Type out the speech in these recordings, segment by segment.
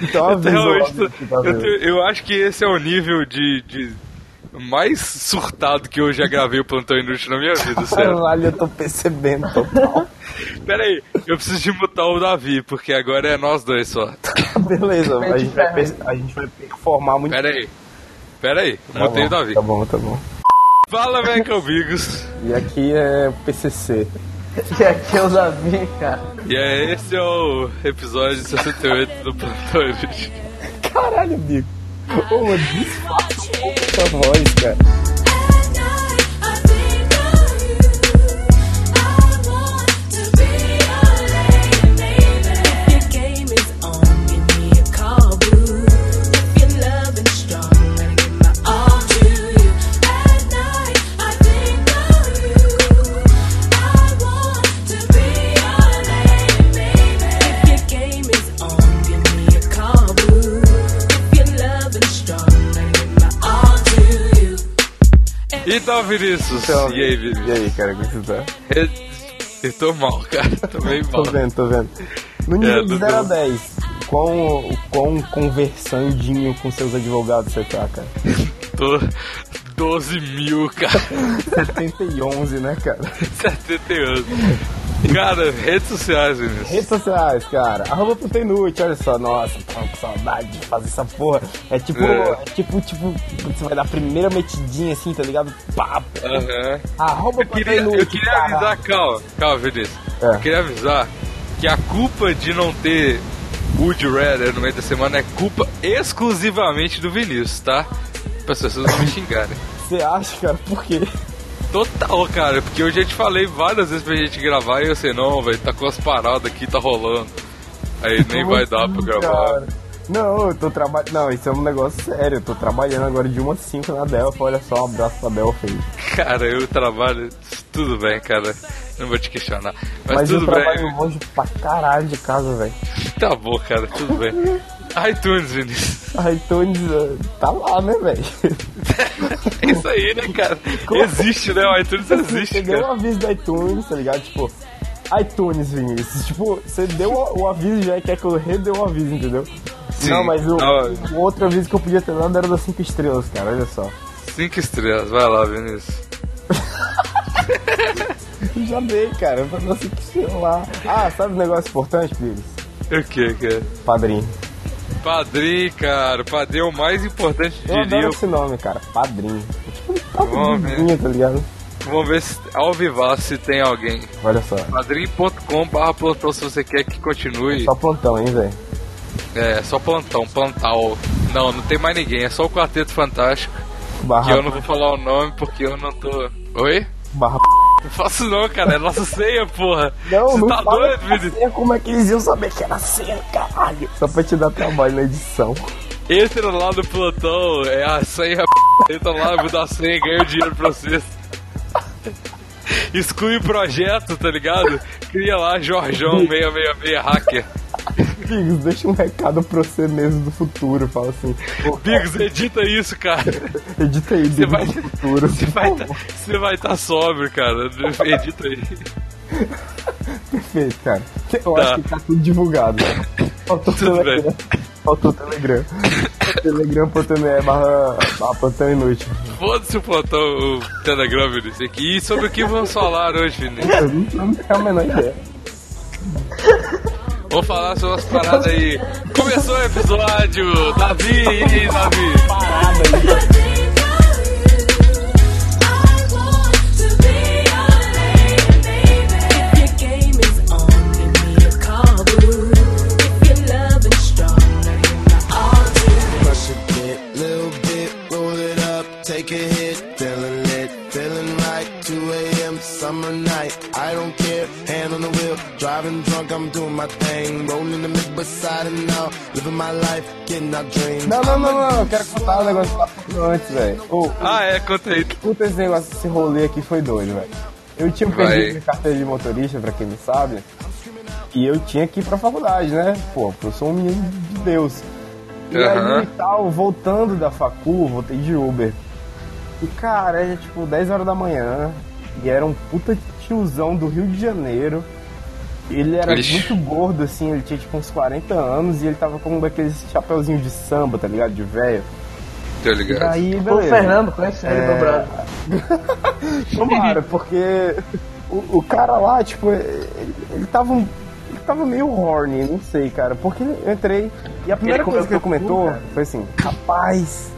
Então Eu, tá eu, vendo. te- eu acho que esse é o nível de, de mais surtado que eu já gravei o Plantão Inútil na minha vida, sério. Caralho, eu tô percebendo total. Pera aí, eu preciso de mutar o Davi, porque agora é nós dois só. Beleza, a gente, vai, a gente vai performar muito. Pera aí. Pera aí, Tá mutei bom, o Davi. Tá bom, tá bom. Fala, Mecal Bigos. E aqui é PCC. E aqui é o Davi, cara. E é, esse é o episódio 68 do Inútil. Caralho, amigo. Ô, um pouco sua voz, cara. Então, Vinícius, Então, e aí, E Vinícius? aí, cara, como você tá? Eu, eu tô mal, cara. Tô bem Tô mal. vendo, tô vendo. No nível É, de tô 0 a vendo. 10, quão, quão conversandinho com seus advogados você tá, cara? Tô 12 mil, cara. 71, né, cara? 70 anos. Cara, redes sociais, Vinícius. Redes sociais, cara. Arroba Putenute, olha só. Nossa, tô com saudade de fazer essa porra. É tipo, É. é tipo, tipo, você vai dar a primeira metidinha assim, tá ligado? Pá, Aham. Arroba Eu queria, eu queria caralho. avisar, calma, calma, Vinícius. É. Eu queria avisar que a culpa de não ter Wood Redder no meio da semana é culpa exclusivamente do Vinícius, tá? Para as pessoas não me xingarem. Você acha, cara? Por quê? Total, cara, porque eu já te falei várias vezes pra gente gravar e eu sei, não, velho, tá com as paradas aqui, tá rolando. Aí nem vai dar pra gravar. cara? Não, eu tô trabalhando. Não, isso é um negócio sério. Eu tô trabalhando agora de 1 a 5 na Delphi. Olha só, um abraço pra Delphi. Cara, eu trabalho. Tudo bem, cara. Não vou te questionar. Mas, Mas eu tudo bem. trabalho longe pra caralho de casa, velho. Tá bom, cara, tudo bem. iTunes, Vinícius. iTunes eh, tá lá, né, velho? É isso aí, né, cara? Existe, né? O iTunes existe, Você deu cara. aviso do iTunes, tá ligado? Tipo, iTunes, Vinícius. Tipo, você deu o, o aviso já quer que eu redê o aviso, entendeu? Sim. Não, mas o, Não. o outro aviso que eu podia ter dado era das 5 estrelas, cara. Olha só. Cinco estrelas, vai lá, Vinícius. Já dei, cara. Pra 5 estrelas lá. Ah, sabe um negócio importante, Pires? O que, cara? Padrinho. Padrinho, cara. Padrinho é o mais importante, Eu diria. adoro esse nome, cara. Padrinho. É tipo um Vamos ver. padrinho, tá ligado? Vamos ver se, ao vivar se tem alguém. Olha só. Padrim.com barra plantão se você quer que continue. Só plantão, hein, velho? É, só plantão, plantal. Não, não tem mais ninguém, é só o Quarteto Fantástico. Que Barra, eu não vou falar o nome porque eu não tô. Oi? barra Não faço não, cara, é nossa ceia, porra. Não, Você não tá doido, Vinícius? senha, como é que eles iam saber que era senha, caralho? Só pra te dar trabalho na edição. Entra lá no plantão, é a senha. Entra lá, muda a senha e ganha o dinheiro pra vocês. Exclui o projeto, tá ligado? Cria lá Jorjão 666 hacker. Bigos, deixa um recado pra você mesmo do futuro. Fala assim, pô, Bigos, edita isso, cara. edita aí, Você Bigos vai- do futuro. Você vai tá, vai tá sóbrio, cara. Edita aí. Perfeito, cara. Eu Tá. acho que tá tudo divulgado. Faltou o Telegram. Faltou o Telegram. Telegram.me barra, barra plantão inútil. Foda-se o plantão, o Telegram, Vinícius. aqui. E sobre o que vamos falar hoje, Vinícius? Eu não, não tenho a menor ideia. Vamos falar sobre as paradas aí. Começou o episódio. Davi, Davi? Parada aí. I'm doing my thing, rolling the mid beside and now, living my life, getting our dreams. Não, não, não, não. Eu quero contar um negócio lá antes, velho. Ô, Ah, é, conta aí. Puta, esse negócio, esse rolê aqui foi doido, velho. Eu tinha Vai. perdido minha carteira de motorista, pra quem não sabe, e eu tinha que ir pra faculdade, né? Pô, eu sou um menino de Deus. E Aham. aí e tal, voltando da facu, voltei de Uber. E cara, era tipo 10 horas da manhã, e era um puta tiozão do Rio de Janeiro, Ele era Ixi. muito gordo, assim, ele tinha tipo uns 40 anos e ele tava com um daqueles chapeuzinhos de samba, tá ligado? De velho. Tá E ligado? aí, Pô, o beleza. Fernando, conhece ele É. dobrado. Tomara, porque o, o cara lá, tipo, ele, ele tava um- Ele tava meio horny, não sei, cara. Porque eu entrei. E a primeira Ele coisa que ele comentou cara? foi assim: Rapaz,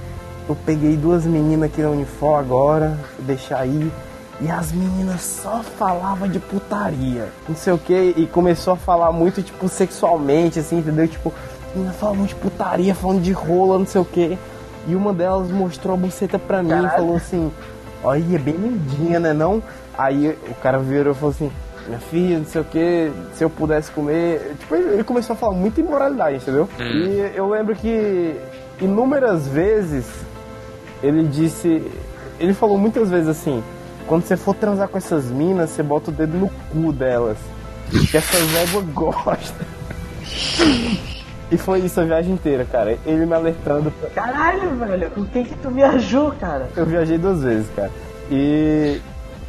eu peguei duas meninas aqui na Unifor agora, vou deixar aí. E as meninas só falavam de putaria, não sei o que, e começou a falar muito, tipo, sexualmente, assim, entendeu? Tipo, as meninas falavam de putaria, falando de rola, não sei o que. E uma delas mostrou a buceta pra mim e Caralho. falou assim: Olha, é bem lindinha, né? Não? Aí o cara virou e falou assim: Minha filha, não sei o que, se eu pudesse comer. Tipo, ele ele começou a falar muita imoralidade, entendeu? E eu lembro que inúmeras vezes ele disse. Ele falou muitas vezes assim: Quando você for transar com essas minas, você bota o dedo no cu delas. Que essas éguas gostam. E foi isso a viagem inteira, cara. Ele me alertando pra, Caralho, velho, com quem que tu viajou, cara? eu viajei duas vezes, cara. E,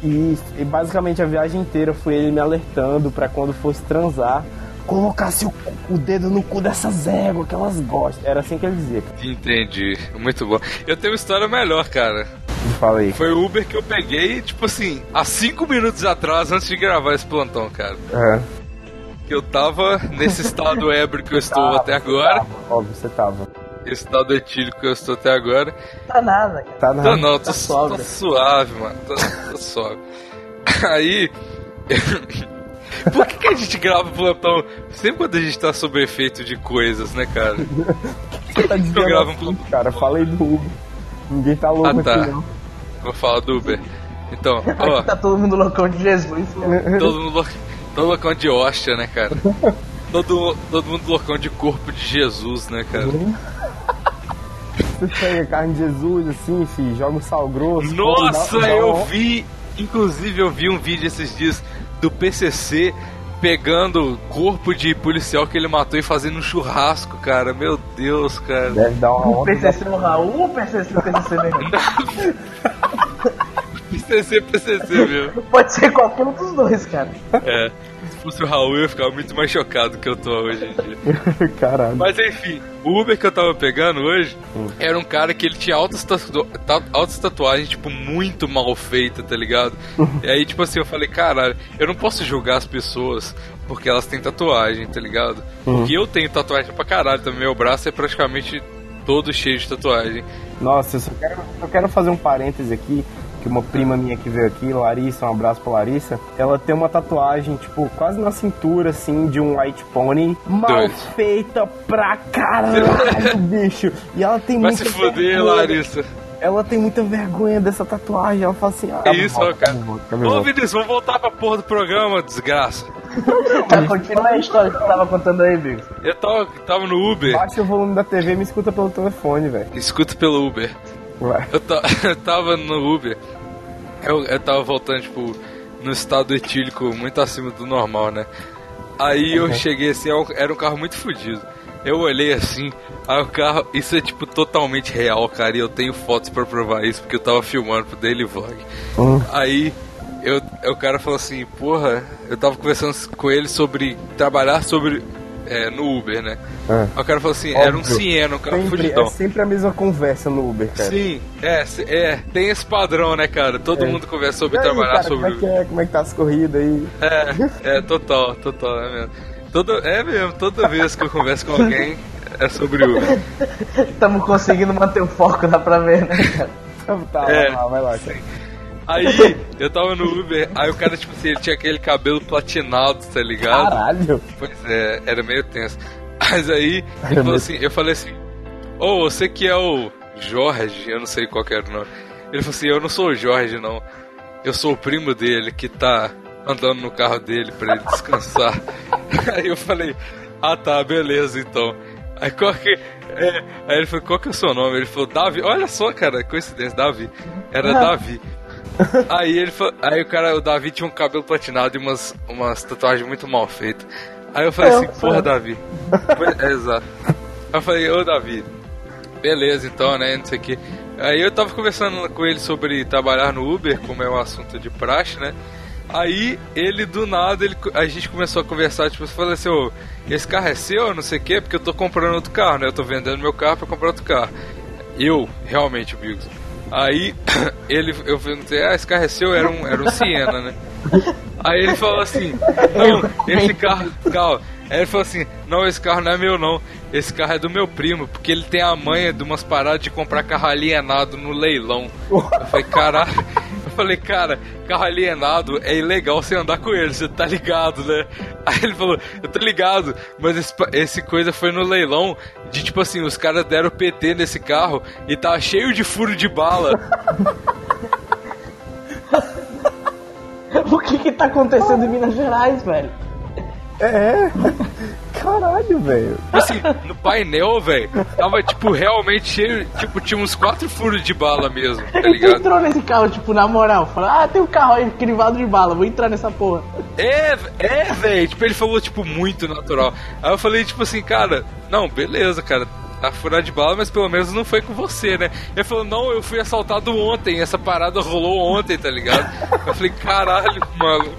e, e basicamente a viagem inteira foi ele me alertando pra quando fosse transar, colocasse o, o dedo no cu dessas éguas que elas gostam. Era assim que ele dizia. cara. Entendi. Muito bom. Eu tenho uma história melhor, cara. Me Fala aí. Foi o Uber que eu peguei, tipo assim, há cinco minutos atrás, antes de gravar esse plantão, cara. É. Que eu tava nesse estado ébrio que eu estou Tava, até você agora. tava, óbvio, você tava. Esse estado etílico que eu estou até agora. Tá nada, cara. Tá na... Tô, não, tô, Tá suave. tô suave, mano. Tô, tô suave. Aí. Por que, que a gente grava plantão sempre quando a gente tá sob efeito de coisas, né, cara? Você tá dizendo Eu gravo um assim, plantão. cara. Falei do Uber. Ninguém tá louco Ah, tá. aqui, não. Vou falar do Uber. Então, ó, tá todo mundo loucão de Jesus, cara. todo mundo, todo loucão de hóstia, né, cara? Todo, todo mundo loucão de corpo de Jesus, né, cara? Você pega carne de Jesus, assim, filho, joga um sal grosso. Nossa, dá- dá eu vi. Inclusive, eu vi um vídeo esses dias do PCC pegando corpo de policial que ele matou e fazendo um churrasco, cara. Meu Deus, cara. Deve dar uma O onda. PCC no Raul ou o PCC no PCC mesmo? PCC, PCC, meu. Pode ser qualquer um dos dois, cara. É. Se fosse o Raul, eu ia ficar muito mais chocado que eu tô hoje em dia. Caralho. Mas enfim, o Uber que eu tava pegando hoje era um cara que ele tinha altas, tatu ta- altas tatuagens, tipo, muito mal feita, tá ligado? E aí, tipo assim, eu falei, caralho, eu não posso julgar as pessoas porque elas têm tatuagem, tá ligado? Porque eu tenho tatuagem pra caralho também, meu braço é praticamente todo cheio de tatuagem. Nossa, eu só quero, eu quero fazer um parêntese aqui, que uma prima minha que veio aqui, Larissa, um abraço pra Larissa, ela tem uma tatuagem, tipo, quase na cintura, assim, de um white pony, mal Doido. feita pra caralho, bicho. E ela tem Vai muita se vergonha- Larissa. Ela tem muita vergonha dessa tatuagem, ela fala assim... Ah, É isso, ó, volta, cara. volta, Ô. Vinícius, vamos voltar pra porra do programa, desgraça. Tá, continua a história que tu tava contando aí, Bigos. Eu tava, tava no Uber, Baixa o volume da TV e me escuta pelo telefone, velho. escuta pelo Uber. Vai. Eu, eu tava no Uber, eu, eu tava voltando, tipo, no estado etílico muito acima do normal, né? Aí eu cheguei assim, era um- era um carro muito fodido. Eu olhei assim, aí o carro, isso é tipo totalmente real, cara, e eu tenho fotos pra provar isso, porque eu tava filmando pro Daily Vlog. Hum. Aí eu, o cara falou assim, porra, eu tava conversando com ele sobre trabalhar sobre é, no Uber, né? Aí o cara falou assim, era um Óbvio. Siena, um carro Sempre, fudidão. é sempre a mesma conversa no Uber, cara. Sim, é, é, tem esse padrão, né, cara? Todo É. mundo conversa sobre aí, trabalhar cara, sobre. como é que é? Como é que tá as corridas aí? É, é, total, total, é mesmo. Toda, é mesmo, toda vez que eu converso com alguém é sobre Uber. Tamo conseguindo manter o foco, dá pra ver, né, cara? Tá, É. vai lá, vai lá, cara. Aí, eu tava no Uber, aí o cara, tipo assim, ele tinha aquele cabelo platinado, tá ligado? Caralho. Pois é, era meio tenso. Mas aí, ele falou assim, eu falei assim, ô, você que é o Jorge, eu não sei qual que era o nome. Ele falou assim, eu não sou o Jorge, não. Eu sou o primo dele que tá andando no carro dele pra ele descansar. aí eu falei, ah tá, beleza então. Aí qual que. é, aí ele falou, qual que é o seu nome? Ele falou, Davi. Olha só, cara, coincidência, Davi. Era Davi. Aí ele falou, aí o cara, o Davi tinha um cabelo platinado e umas, umas tatuagens muito mal feitas. Aí eu falei É, assim, foi. porra, Davi. É, exato. Aí eu falei, ô Davi, beleza então, né? Não sei o que. Aí eu tava conversando com ele sobre trabalhar no Uber, como é um assunto de praxe, né? Aí ele do nada, ele, a gente começou a conversar, tipo, falou assim, ô, esse carro é seu, não sei o quê, porque eu tô comprando outro carro, né? Eu tô vendendo meu carro pra comprar outro carro. Eu, realmente, o Bigos. Aí ele, eu perguntei, ah, esse carro é seu? Era um, era um Siena, né? Aí ele falou assim, não, esse carro, calma. Aí ele falou assim, não, esse carro não é meu não, esse carro é do meu primo, porque ele tem a manha de umas paradas de comprar carro alienado no leilão. Eu falei, caralho. Eu falei, cara, carro alienado é ilegal você andar com ele, você tá ligado, né? Aí ele falou, eu tô ligado, mas esse, esse coisa foi no leilão de tipo assim, os caras deram PT nesse carro e tava cheio de furo de bala. o que que tá acontecendo em Minas Gerais, velho? É. Caralho, velho. Assim, no painel, velho, tava, tipo, realmente cheio. Tipo, tinha uns quatro furos de bala mesmo, tá Ele ligado? entrou nesse carro, tipo, na moral. Falou, ah, tem um carro aí crivado de bala, vou entrar nessa porra. É, é, velho. Tipo, ele falou, tipo, muito natural. Aí eu falei, tipo assim, cara, não, beleza, cara. Tá furado de bala, mas pelo menos não foi com você, né? Ele falou, não, eu fui assaltado ontem, essa parada rolou ontem, tá ligado? Eu falei, caralho, mano.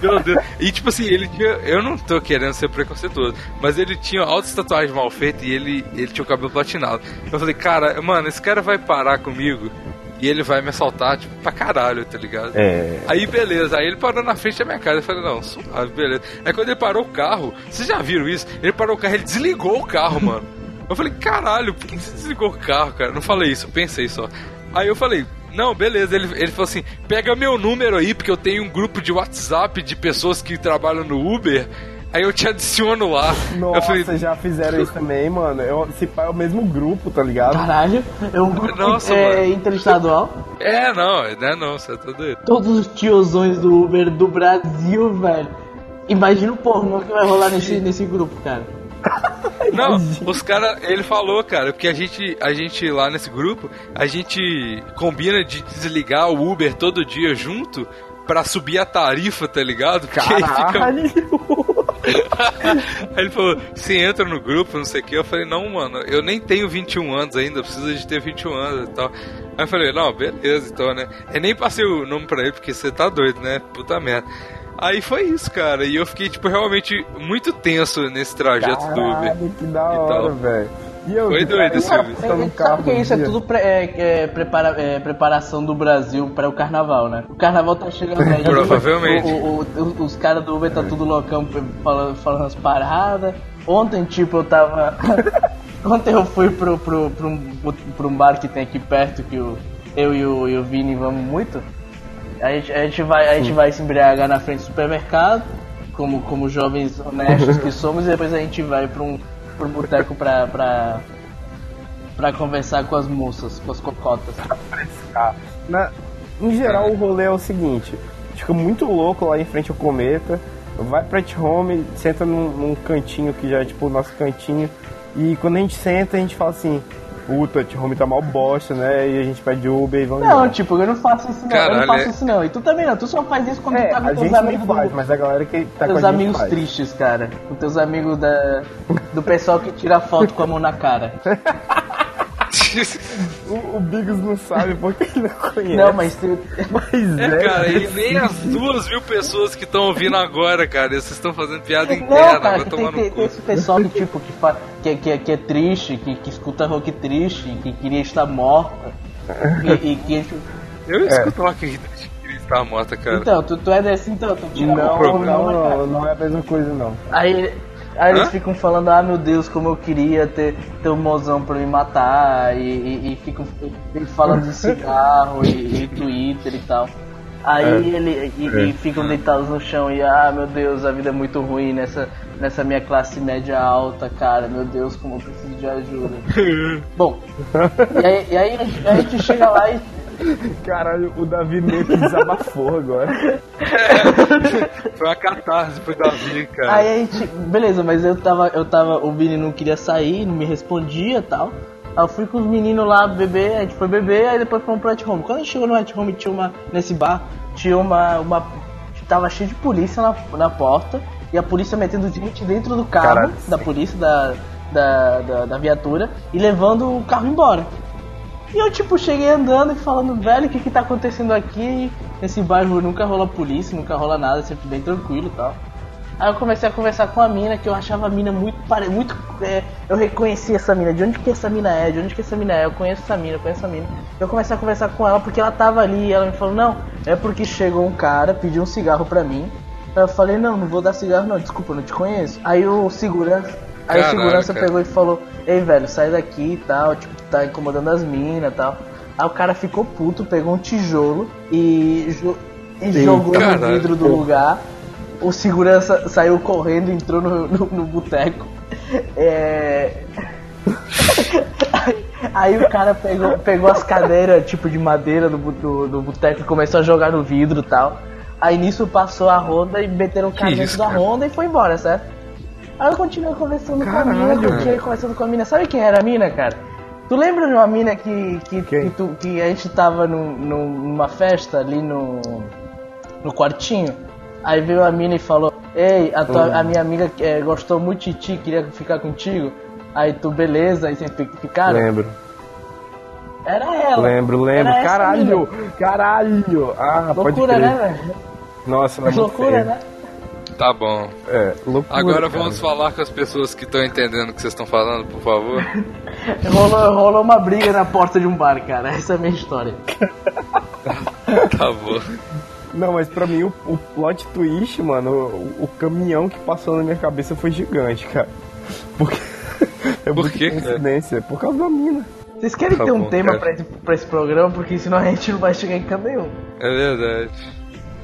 Meu Deus. E tipo assim, ele tinha. Eu não tô querendo ser preconceituoso, mas ele tinha altas tatuagens mal feitas e ele, ele tinha o cabelo platinado. Eu falei, cara, mano, esse cara vai parar comigo e ele vai me assaltar, tipo, pra caralho, tá ligado? É. Aí beleza, aí ele parou na frente da minha casa. Eu falei, não, suave, beleza. Aí quando ele parou o carro, vocês já viram isso? Ele parou o carro, ele desligou o carro, mano. Eu falei, caralho, por que você desligou o carro, cara? Não falei isso, pensei só. Aí eu falei, não, beleza. Ele, ele falou assim: pega meu número aí, porque eu tenho um grupo de WhatsApp de pessoas que trabalham no Uber. Aí eu te adiciono lá. Nossa, eu falei, já fizeram isso também, mano. Eu, se pá, é o mesmo grupo, tá ligado? Caralho, é um grupo Nossa, é, mano. interestadual. é, não, não é não, você tá doido. Todos os tiozões do Uber do Brasil, velho. Imagina o pornô que vai rolar nesse, nesse grupo, cara. Não, os caras, ele falou, cara, porque a gente, a gente lá nesse grupo, a gente combina de desligar o Uber todo dia junto pra subir a tarifa, tá ligado? Caralho! Aí ele falou, você entra no grupo, não sei o que. Eu falei, não, mano, eu nem tenho 21 anos ainda, preciso de ter 21 anos e tal. Aí eu falei, não, beleza, então, né? Eu nem passei o nome pra ele, porque você tá doido, né? Puta merda. Aí foi isso, cara, e eu fiquei, tipo, realmente muito tenso nesse trajeto do Uber. Caralho, que da E hora, tal. velho. E eu, Foi doido cara, esse no É, sabe que isso é tudo pre- é, é, prepara- é, preparação do Brasil para o carnaval, né? O carnaval tá chegando aí. já Provavelmente. o- o- o- os caras do Uber tá tudo loucão falando, falando as paradas. Ontem, tipo, eu tava. Ontem eu fui pro, pro, pro, um, pro um bar que tem aqui perto que o, eu e o, e o Vini vamos muito. A gente, a gente, vai, a gente vai se embriagar na frente do supermercado, como, como jovens honestos que somos, e depois a gente vai pra um, pra um boteco pra, pra, pra conversar com as moças, com as cocotas. Na- em geral, o rolê é o seguinte: fica muito louco lá em frente ao cometa, vai pra home, senta num, num cantinho que já é tipo o nosso cantinho, e quando a gente senta, a gente fala assim: puta, home tá mal bosta, né? E a gente pede Uber e vamos Não, embora. tipo, eu não faço isso não, eu Caralho, não faço é- isso não. E tu também não, tu só faz isso quando É, tu tá com teus amigos faz, do, mas a galera que tá teus com a amigos faz. tristes, cara. Com teus amigos da, do pessoal que tira foto com a mão na cara. O, o Biggs não sabe porque ele não conhece. Não, mas tu, Mas É, cara, e nem as duas mil pessoas que estão ouvindo agora, cara. Vocês estão fazendo piada Não, interna, cara, vai tomar tem, tem, no tem cu. esse pessoal que, tipo, que, fa, que, que, que é triste, que, que escuta rock triste, que queria estar morta. E, e que. Eu escuto lá que queria estar morta, cara. Então, tu, tu é desse, então, tu tira Não, não, não, não é a mesma coisa, não. Aí, aí eles Hã? ficam falando, ah meu Deus, como eu queria ter, ter um mozão pra me matar, e, e, e ficam e falando de cigarro e, e Twitter e tal. Aí É. ele e, e ficam deitados no chão e ah meu Deus, a vida é muito ruim nessa, nessa minha classe média alta, cara, meu Deus, como eu preciso de ajuda. Bom, e aí, aí a gente chega lá e Caralho, o Davi meio que desabafou agora. Foi uma catarse pro Davi, cara. Aí a gente. Beleza, mas eu tava. Eu tava. O Vini não queria sair, não me respondia e tal. Aí eu fui com os meninos lá beber, a gente foi beber, aí depois fomos pro at home. Quando a gente chegou no at home tinha uma. Nesse bar, tinha uma. uma tava cheio de polícia na, na porta. E a polícia metendo gente dentro do carro Caralho. da polícia, da, da, da, da viatura, e levando o carro embora. E eu, tipo, cheguei andando e falando, velho, o que que tá acontecendo aqui? Nesse bairro nunca rola polícia, nunca rola nada, sempre bem tranquilo e tal. Aí eu comecei a conversar com a mina, que eu achava a mina muito pare... muito é, Eu reconheci essa mina, de onde que essa mina é, de onde que essa mina é, eu conheço essa mina, eu conheço essa mina. Eu comecei a conversar com ela porque ela tava ali e ela me falou, não, é porque chegou um cara, pediu um cigarro pra mim. Aí eu falei, não, não vou dar cigarro não, desculpa, eu não te conheço. Aí o segurança. Aí o segurança cara. pegou e falou, ei velho, sai daqui e tal, tipo, tá incomodando as minas e tal. Aí o cara ficou puto, pegou um tijolo e, jo- e jogou no caralho. vidro do lugar. O segurança saiu correndo, entrou no, no, no boteco. É... aí, aí o cara pegou, pegou as cadeiras tipo de madeira do, do, do boteco e começou a jogar no vidro e tal. Aí nisso passou a Honda e meteram o cara Que dentro isso, da cara? Honda e foi embora, certo? Aí eu continuei conversando com a mina, Caralho. continuei conversando com a mina. Sabe quem era a mina, cara? Tu lembra de uma mina que, que, que, tu- que a gente tava num- num- numa festa ali no, no quartinho? Aí veio a mina e falou: Ei, a, tua, a minha amiga eh, gostou muito de ti, queria ficar contigo. Aí tu, beleza, aí vocês fi- ficaram? Lembro, Era ela. lembro, lembro. Caralho, caralho. Ah, pode Loucura, crer. né, velho? Nossa, ela é muito Loucura, feia. né? Tá bom. É, loucura. Agora cara. vamos falar com as pessoas que estão entendendo o que vocês estão falando, por favor. Rolou, rolou uma briga na porta de um bar, cara. Essa é a minha história. Tá bom. Não, mas pra mim o, o plot twist, mano, o, o caminhão que passou na minha cabeça foi gigante, cara. Porque. é Por quê, coincidência, Por causa da mina. Vocês querem Tá ter um bom, tema cara. pra esse, pra esse programa? Porque senão a gente não vai chegar em canto nenhum. É verdade.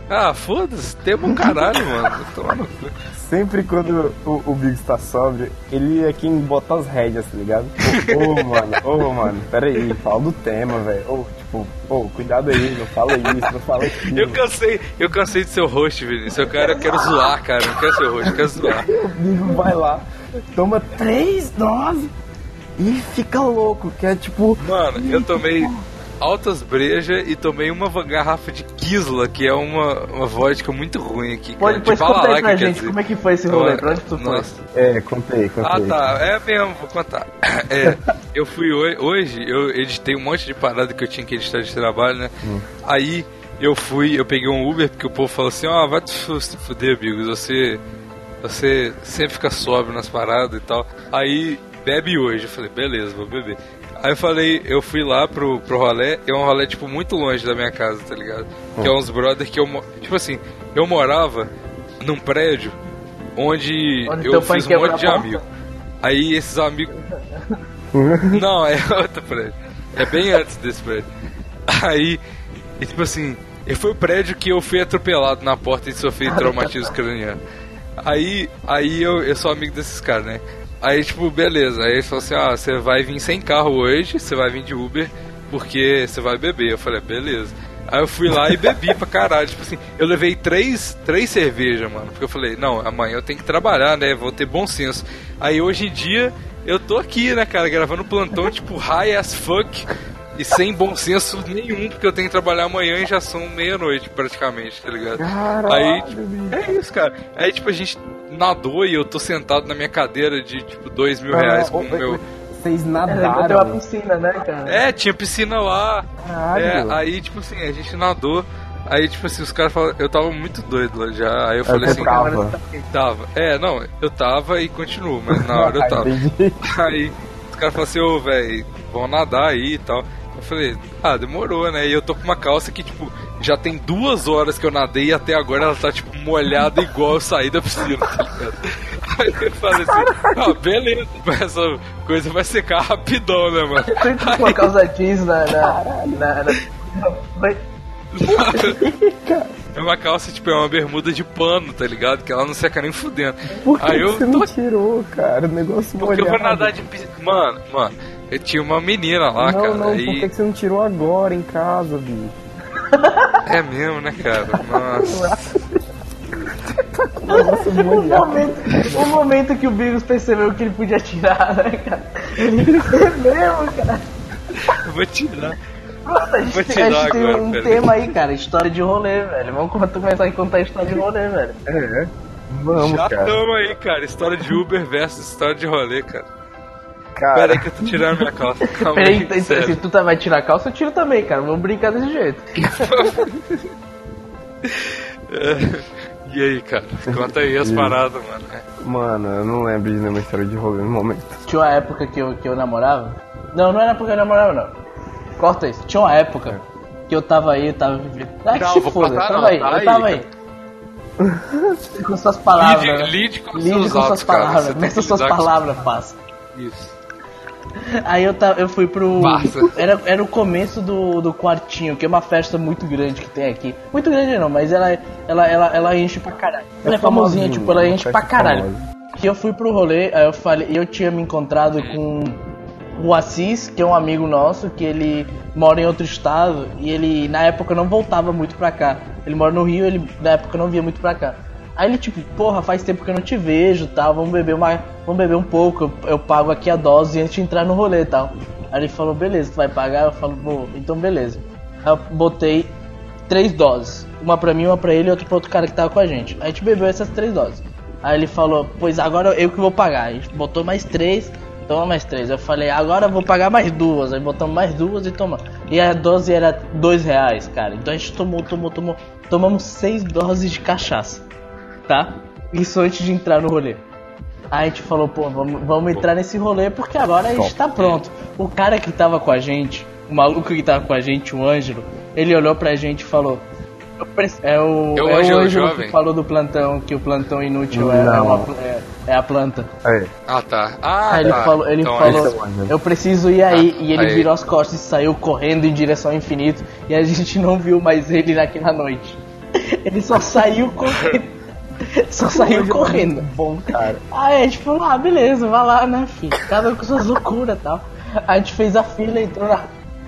Ah, foda-se, tema um caralho, mano. Sempre quando o, o Biggs tá sóbrio, ele é quem bota as rédeas, tá ligado? Ô, ô, mano, ô, mano, pera aí, fala do tema, velho. Ô, tipo, ô, cuidado aí, não fala isso, não fala aquilo. Eu cansei, eu cansei de ser o host, Vinícius. Eu quero, eu quero zoar, cara. Não quero ser o host, eu quero zoar. O Biggs vai lá, toma três doses e fica louco, que é tipo... Mano, eu tomei altas brejas e tomei uma garrafa de Kisla, que é uma, uma vodka muito ruim aqui. Pode, depois de conta aí pra quer gente dizer. como é que foi esse rolê, pra onde tu foi? Nossa. É, contei, contei. Ah, tá. É mesmo, vou contar. É, eu fui hoje, hoje, eu editei um monte de parada que eu tinha que editar de trabalho, né? Aí eu fui, eu peguei um Uber, porque o povo falou assim, ó, vai te fuder, amigos, você, você sempre fica sóbrio nas paradas e tal. Aí, bebe hoje. Eu falei, beleza, vou beber. Aí eu falei, eu fui lá pro, pro rolê, é um rolê, tipo, muito longe da minha casa, tá ligado? Que é uns brother que eu, tipo assim, eu morava num prédio onde, Onde eu fiz um monte de amigos. Aí esses amigos. Não, é outro prédio. É bem antes desse prédio. Aí, e tipo assim, e foi o prédio que eu fui atropelado na porta e sofri traumatismo craniano. Aí, aí eu, eu sou amigo desses caras, né? Aí, tipo, beleza. Aí eles falaram assim: ah, você vai vir sem carro hoje, você vai vir de Uber, porque você vai beber. Eu falei: beleza. Aí eu fui lá e bebi pra caralho. Tipo assim, eu levei três, três cervejas, mano. Porque eu falei: não, amanhã eu tenho que trabalhar, né? Vou ter bom senso. Aí hoje em dia, eu tô aqui, né, cara, gravando plantão, tipo, high as fuck. E sem bom senso nenhum, porque eu tenho que trabalhar amanhã e já são meia-noite praticamente, tá ligado? Caralho, Aí, tipo, é isso, cara. Aí, tipo, a gente nadou e eu tô sentado na minha cadeira de, tipo, dois mil reais com o meu. Vocês É, tem uma nadaram. piscina, né, cara? É, tinha piscina lá. Caralho. É, aí, tipo assim, a gente nadou. Aí, tipo assim, os caras falaram. Eu tava muito doido lá já. Aí eu falei você assim. tava. Tava. É, não, eu tava e continuo, mas na hora eu tava. Aí os caras falaram assim, ô, velho, vão nadar aí e tal. Eu falei, ah, demorou, né? E eu tô com uma calça que, tipo, já tem duas horas que eu nadei e até agora ela tá, tipo, molhada igual eu saí da piscina, tá ligado? Aí eu falei assim, ah, beleza, mas essa coisa vai secar rapidão, né, mano? Tu entrou com uma calça jeans na. na, na, na... É uma calça, tipo, é uma bermuda de pano, tá ligado? Que ela não seca nem fudendo. Por que Aí eu você tô não tirou, cara? O negócio Porque eu molhado. vou nadar de piscina. Mano, mano, eu tinha uma menina lá, não, cara. não, aí... por que que você não tirou agora em casa, bicho? É mesmo, né, cara? Nossa. O negócio O momento, o momento que o Bigos percebeu que ele podia tirar, né, cara? Ele mesmo, cara. Eu vou tirar. Nossa, a gente, Vou tem- tirar a gente tem agora, um peraí. tema aí, cara. História de rolê, velho. Vamos co- começar a contar história de rolê, velho. É. Vamos, Já cara. tamo aí, cara. História de Uber versus história de rolê, cara. Cara, Pera aí que eu tô tirando minha calça. Calma Peraí, aí, então, se tu tá, vai tirar a calça, eu tiro também, cara. Vamos brincar desse jeito. E aí, cara? Conta aí as paradas, mano. mano, eu não lembro de nenhuma história de rolê no momento. Tinha uma época que eu, que eu namorava. Não, não era porque eu namorava, não. Corta isso. Tinha uma época que eu tava aí, eu tava vivendo. Ah, que Não, se vou foda, cortar eu tava não, aí, tá eu aí, tava aí. com suas palavras. Lide, né? lide com Lide seus com autos, suas palavras. Meça que suas palavras, passa. Isso. Aí eu, tava, eu fui pro. Passa. Era, era o começo do, do quartinho, que é uma festa muito grande que tem aqui. Muito grande não, mas ela, ela, ela, ela enche pra caralho. Ela é, famosinha, famosinha, tipo, ela enche pra caralho. famosa. Que eu fui pro rolê, aí eu falei, eu tinha me encontrado com o Assis, que é um amigo nosso, que ele mora em outro estado e ele na época não voltava muito pra cá. Ele mora no Rio, ele na época não via muito pra cá. Aí ele tipo, porra, faz tempo que eu não te vejo, tal, vamos beber uma, vamos beber um pouco, eu, eu pago aqui a dose antes de entrar no rolê, tal. Aí ele falou, beleza, tu vai pagar? Eu falo, vou, então beleza. Aí eu botei três doses, uma pra mim, uma pra ele e outra pra outro cara que tava com a gente. Aí a gente bebeu essas três doses. Aí ele falou, pois agora eu que vou pagar. A gente botou mais três, toma mais três. Eu falei, agora eu vou pagar mais duas. Aí botamos mais duas e toma. E a dose era dois reais, cara. Então a gente tomou, tomou, tomou. Tomamos seis doses de cachaça, tá? Isso antes de entrar no rolê. Aí a gente falou, pô, vamos, vamos entrar nesse rolê porque agora a gente tá pronto. O cara que tava com a gente, o maluco que tava com a gente, o Ângelo, ele olhou pra gente e falou. "Eu É o, É o é o Ângelo que falou do plantão, que o plantão inútil é, é, uma é- é a planta. É, Ah, tá. Ah, Aí ele tá. falou, ele Então, falou é eu preciso ir aí. Ah, e ele aí. virou as costas e saiu correndo em direção ao infinito. E a gente não viu mais ele naquela noite. Ele só saiu correndo. Só saiu correndo. bom, cara. Aí a gente falou, ah, beleza, vai lá, né, filho? Cada um com suas loucuras e tal. A gente fez a fila, entrou na.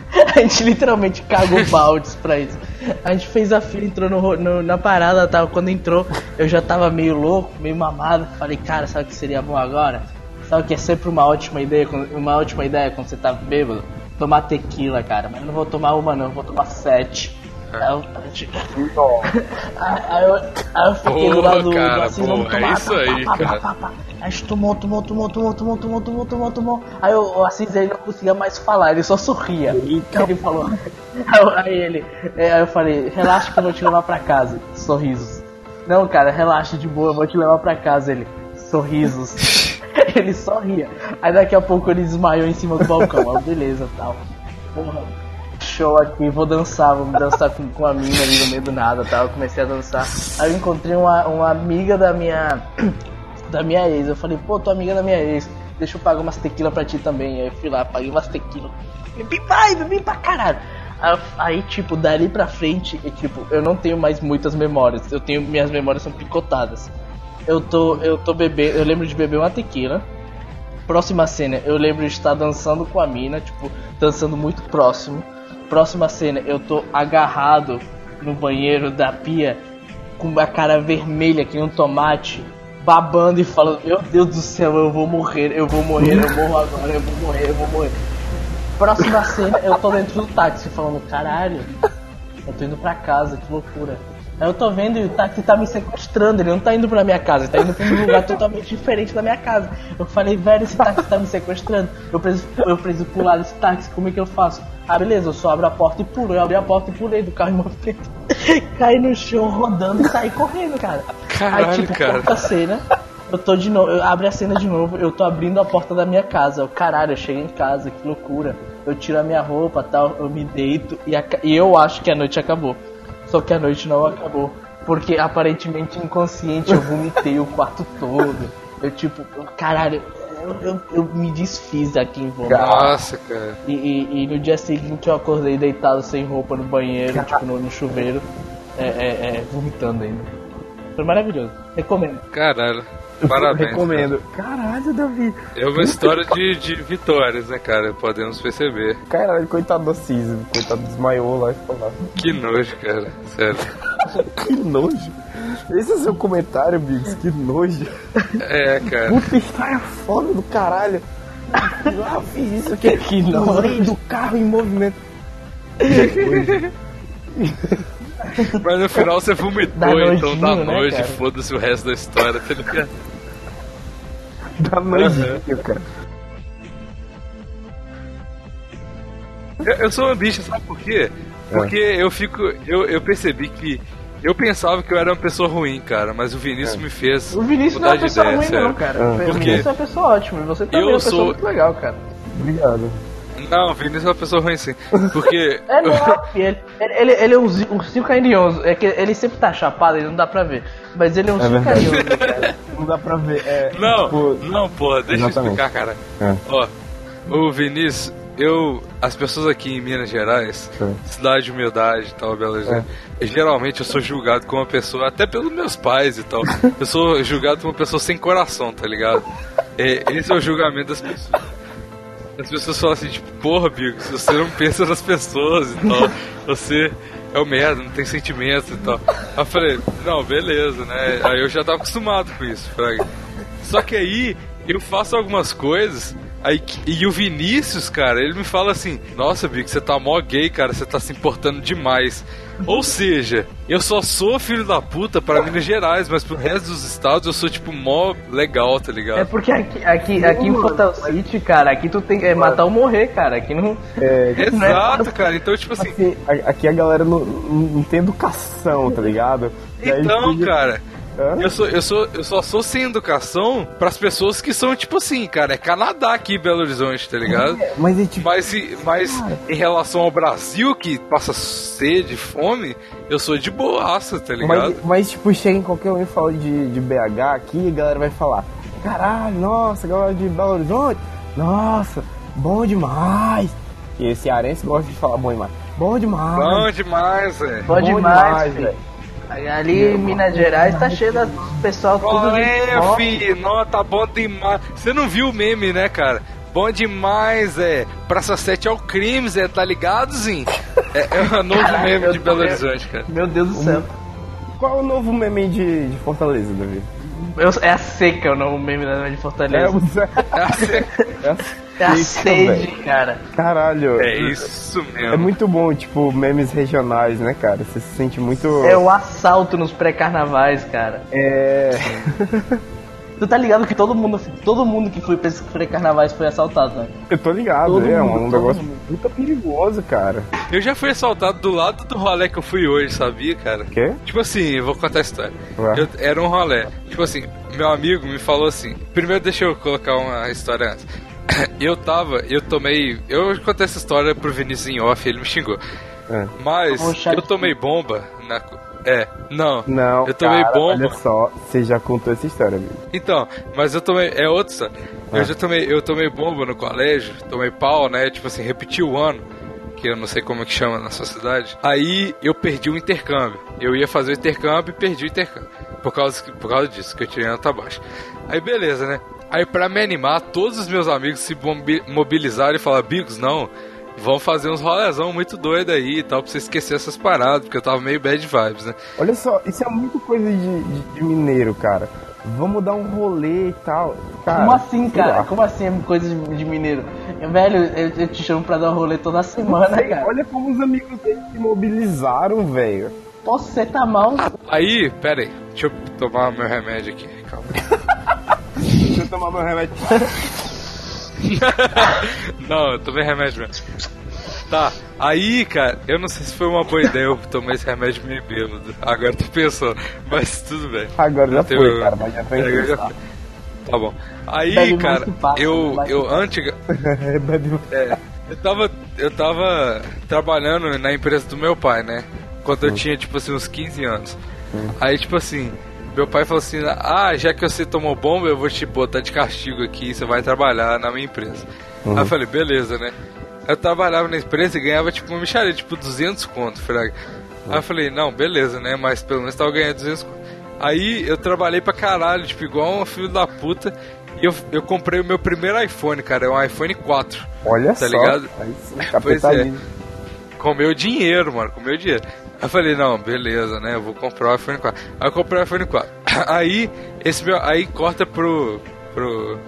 A gente literalmente cagou baldes pra isso. A gente fez a fila, entrou no, no- na parada tal. Quando entrou, eu já tava meio louco, meio mamado. Falei, cara, sabe o que seria bom agora? Sabe o que é sempre uma ótima ideia, uma ótima ideia quando você tá bêbado? Tomar tequila, cara. Mas eu não vou tomar uma, não, eu vou tomar sete. Aí eu, aí, eu, aí eu fiquei do lado do, do cara, Assis, vamos boa, é tomar, isso aí, cara. a gente tomou, tomou, tomou, tomou, tomou, tomou, tomou, tomou, tomou. Aí o Assis ele não conseguia mais falar, ele só sorria. Aí ele falou. Aí, ele. Aí eu falei, relaxa que eu vou te levar pra casa. Sorrisos. Não, cara, relaxa de boa, eu vou te levar pra casa. Ele. Sorrisos. ele sorria. Aí daqui a pouco ele desmaiou em cima do balcão. Aí, beleza tal. Porra. Show aqui, vou dançar, vou dançar com, com a mina ali no meio do nada tal. Eu comecei a dançar. Aí eu encontrei uma, uma amiga da minha da minha ex. Eu falei, pô, tua amiga da minha ex, deixa eu pagar umas tequila pra ti também. Aí eu fui lá, paguei umas tequila. Bebi mais, bebi pra caralho. Aí, tipo, dali pra frente, e, tipo, eu não tenho mais muitas memórias. Eu tenho, minhas memórias são picotadas. Eu tô, eu tô bebendo, eu lembro de beber uma tequila. Próxima cena, eu lembro de estar dançando com a mina, tipo, dançando muito próximo. Próxima cena, eu tô agarrado no banheiro da pia, com a cara vermelha que um tomate, babando e falando: Meu Deus do céu, eu vou morrer, eu vou morrer, eu morro agora, eu vou morrer, eu vou morrer. Próxima cena, eu tô dentro do táxi falando: Caralho, eu tô indo pra casa, que loucura. Aí eu tô vendo e o táxi tá me sequestrando, ele não tá indo pra minha casa, ele tá indo pra um lugar totalmente diferente da minha casa. Eu falei, velho, esse táxi tá me sequestrando, eu preciso, eu preciso pular desse táxi, como é que eu faço? Ah, beleza, eu só abro a porta e pulo. Eu abri a porta e pulei do carro em movimento. Caí no chão rodando e saí correndo, cara. Caralho, Aí, tipo, cara. corta a cena. Eu tô de novo, eu abro a cena de novo, eu tô abrindo a porta da minha casa. Eu, caralho, eu cheguei em casa, que loucura. Eu tiro a minha roupa tal, eu me deito e, aca- e eu acho que a noite acabou. Só que a noite não acabou. Porque aparentemente inconsciente eu vomitei o quarto todo. Eu tipo, caralho, eu, eu, eu me desfiz aqui em vômito. Nossa, cara. E, e- e no dia seguinte eu acordei deitado sem roupa no banheiro, tipo no, no chuveiro, é, é, é, vomitando ainda. Foi maravilhoso. Recomendo. Caralho. Parabéns. Recomendo. Caralho, Davi. cara. É uma história de, de vitórias, né, cara? Podemos perceber. Caralho, coitado do Assis. Coitado desmaiou lá e ficou lá. Que nojo, cara. Sério. Que nojo. Esse é o seu comentário, Biggs. Que nojo. É, cara. Puta história foda do caralho. Ah, eu fiz isso aqui. Que nojo. Pulei do carro em movimento. Mas no final você vomitou, Dá então dá nojinho, né, nojo. cara? Foda-se o resto da história, tá ligado? Dá nojinho, cara. Eu, eu sou uma bicha, sabe por quê? Porque eu fico. Eu, eu percebi que. Eu pensava que eu era uma pessoa ruim, cara, mas o Vinícius me fez. O Vinícius não é mudar uma de pessoa ideia, ruim, sério. não, cara. Ah. O Por quê? Vinícius é uma pessoa ótima. e Você também Eu é uma pessoa sou- muito legal, cara. Obrigado. Não, o Vinícius é uma pessoa ruim sim. Porque. É, não, ele, ele, ele é um, um circo carinhoso. É que ele sempre tá chapado, ele não dá pra ver. Mas ele é um É circo verdade. carinhoso, cara. Não dá pra ver. É, Não, tipo, não, porra, deixa Exatamente. eu explicar, cara. É. Ó, o Vinícius, eu. As pessoas aqui em Minas Gerais, É. cidade de humildade e tal, Belo Horizonte, geralmente eu sou julgado como uma pessoa, até pelos meus pais e tal. Eu sou julgado como uma pessoa sem coração, tá ligado? É, esse é o julgamento das pessoas. As pessoas falam assim, tipo, porra, Bigo, se você não pensa nas pessoas e tal, você é o merda, não tem sentimentos e tal. Aí eu falei, não, beleza, né? Aí eu já tava acostumado com isso, Fraga. Só que aí eu faço algumas coisas. Aí, e o Vinícius, cara, ele me fala assim: Nossa, Bico, você tá mó gay, cara, você tá se importando demais. Ou seja, eu só sou filho da puta pra Minas Gerais, mas pro resto dos estados eu sou tipo mó legal, tá ligado? É porque aqui, aqui, aqui em Fatal City, cara, aqui tu tem que é, matar ou morrer, cara. Aqui não. é, Exato, cara. Então, tipo assim, assim, a- aqui a galera não, não tem educação, tá ligado? Aí então, podia- cara. Hã? Eu, sou, eu, sou, eu só sou sem educação pras pessoas que são, tipo assim, cara, é Canadá aqui em Belo Horizonte, tá ligado? Mas é tipo. Mas, e- mas em relação ao Brasil, que passa sede, fome, eu sou de boaça, tá ligado? Mas, mas, tipo, chega em qualquer um e fala de, de BH aqui, a galera vai falar: Caralho, nossa, galera de Belo Horizonte, nossa, bom demais. E esse cearense gosta de falar bom demais. Bom demais. Bom demais, velho. Bom demais, filho. velho. Ali em Minas Gerais tá cheio de pessoal tudo Qual de é, ó, filho? Não, tá bom demais. Você não viu o meme, né, cara? Bom demais, é. Praça 7 é o crime, Zé, tá ligado, Zin? É, é o novo Caralho, meme de Belo. Horizonte, cara. Meu Deus do céu. Qual é o novo meme de, de Fortaleza, Davi? Eu- é a seca o novo meme da de Fortaleza. o Zé. É a seca, sede, velho. cara. Caralho. É isso mesmo. É muito bom, tipo, memes regionais, né, cara? Você se sente muito. É o assalto nos pré-carnavais, cara. É. Tu tá ligado que todo mundo, todo mundo que foi pra esses pré-carnavais foi assaltado, né? Eu tô ligado, Todo é mundo, um negócio mundo. muito perigoso, cara. Eu já fui assaltado do lado do rolê que eu fui hoje, sabia, cara? Quê? Tipo assim, eu vou contar a história. Eu- era um rolê. Tipo assim, meu amigo me falou assim. Primeiro deixa eu colocar uma história antes. Eu tava, eu tomei. Eu contei essa história pro Vinícius em off, ele me xingou. É. Mas eu tomei bomba na. É, não. Não, Eu tomei cara, bomba. olha só, você já contou essa história, amigo. Então, mas eu tomei. É outra história. Ah. Eu já tomei. Eu tomei bomba no colégio, tomei pau, né? Tipo assim, repeti o ano. Que eu não sei como é que chama na sua cidade. Aí eu perdi o intercâmbio. Eu ia fazer o intercâmbio e perdi o intercâmbio. Por causa, por causa disso, que eu tirei nota baixa. Aí beleza, né? Aí pra me animar, todos os meus amigos se mobi- mobilizaram e falaram, Bigos, não. Vamos fazer uns rolezão muito doido aí e tal, pra você esquecer essas paradas, porque eu tava meio bad vibes, né? Olha só, isso é muito coisa de, de- de mineiro, cara. Vamos dar um rolê e tal. Cara, Como assim, cara? lá. Como assim é coisa de, de mineiro? Velho, eu, eu te chamo pra dar um rolê toda semana, Sei, cara. olha como os amigos dele se mobilizaram, velho. Posso você tá mal? Aí, pera aí, deixa eu tomar meu remédio aqui, calma. Eu tomar meu remédio. Não, eu tomei remédio mesmo. Tá, aí, cara, eu não sei se foi uma boa ideia eu tomar esse remédio meio bêbado. Agora tô pensando, mas tudo bem. Agora já foi, cara, mas já foi. É, já foi. Tá bom. Aí, Bebe cara, passa, eu, eu Bebe- é, eu tava, eu tava trabalhando na empresa do meu pai, né? Quando eu tinha, tipo assim, uns 15 anos. Aí, tipo assim, meu pai falou assim: Ah, já que você tomou bomba, eu vou te botar de castigo aqui, você vai trabalhar na minha empresa. Aí eu falei: Beleza, né? Eu trabalhava na empresa e ganhava, tipo, uma micharia, tipo, 200 conto, fraga. Aí eu falei: Não, beleza, né? Mas pelo menos tava ganhando 200 conto. Aí eu trabalhei pra caralho, tipo, igual um filho da puta. E eu, eu comprei o meu primeiro iPhone, cara, é um iPhone 4. Olha Tá só. ligado? Aí Pois é. Com meu dinheiro, mano, com meu dinheiro. Eu falei, não, beleza, né? Eu vou comprar o iPhone 4. Aí eu comprei o iPhone 4. Aí, esse meu. Aí corta pro. pro.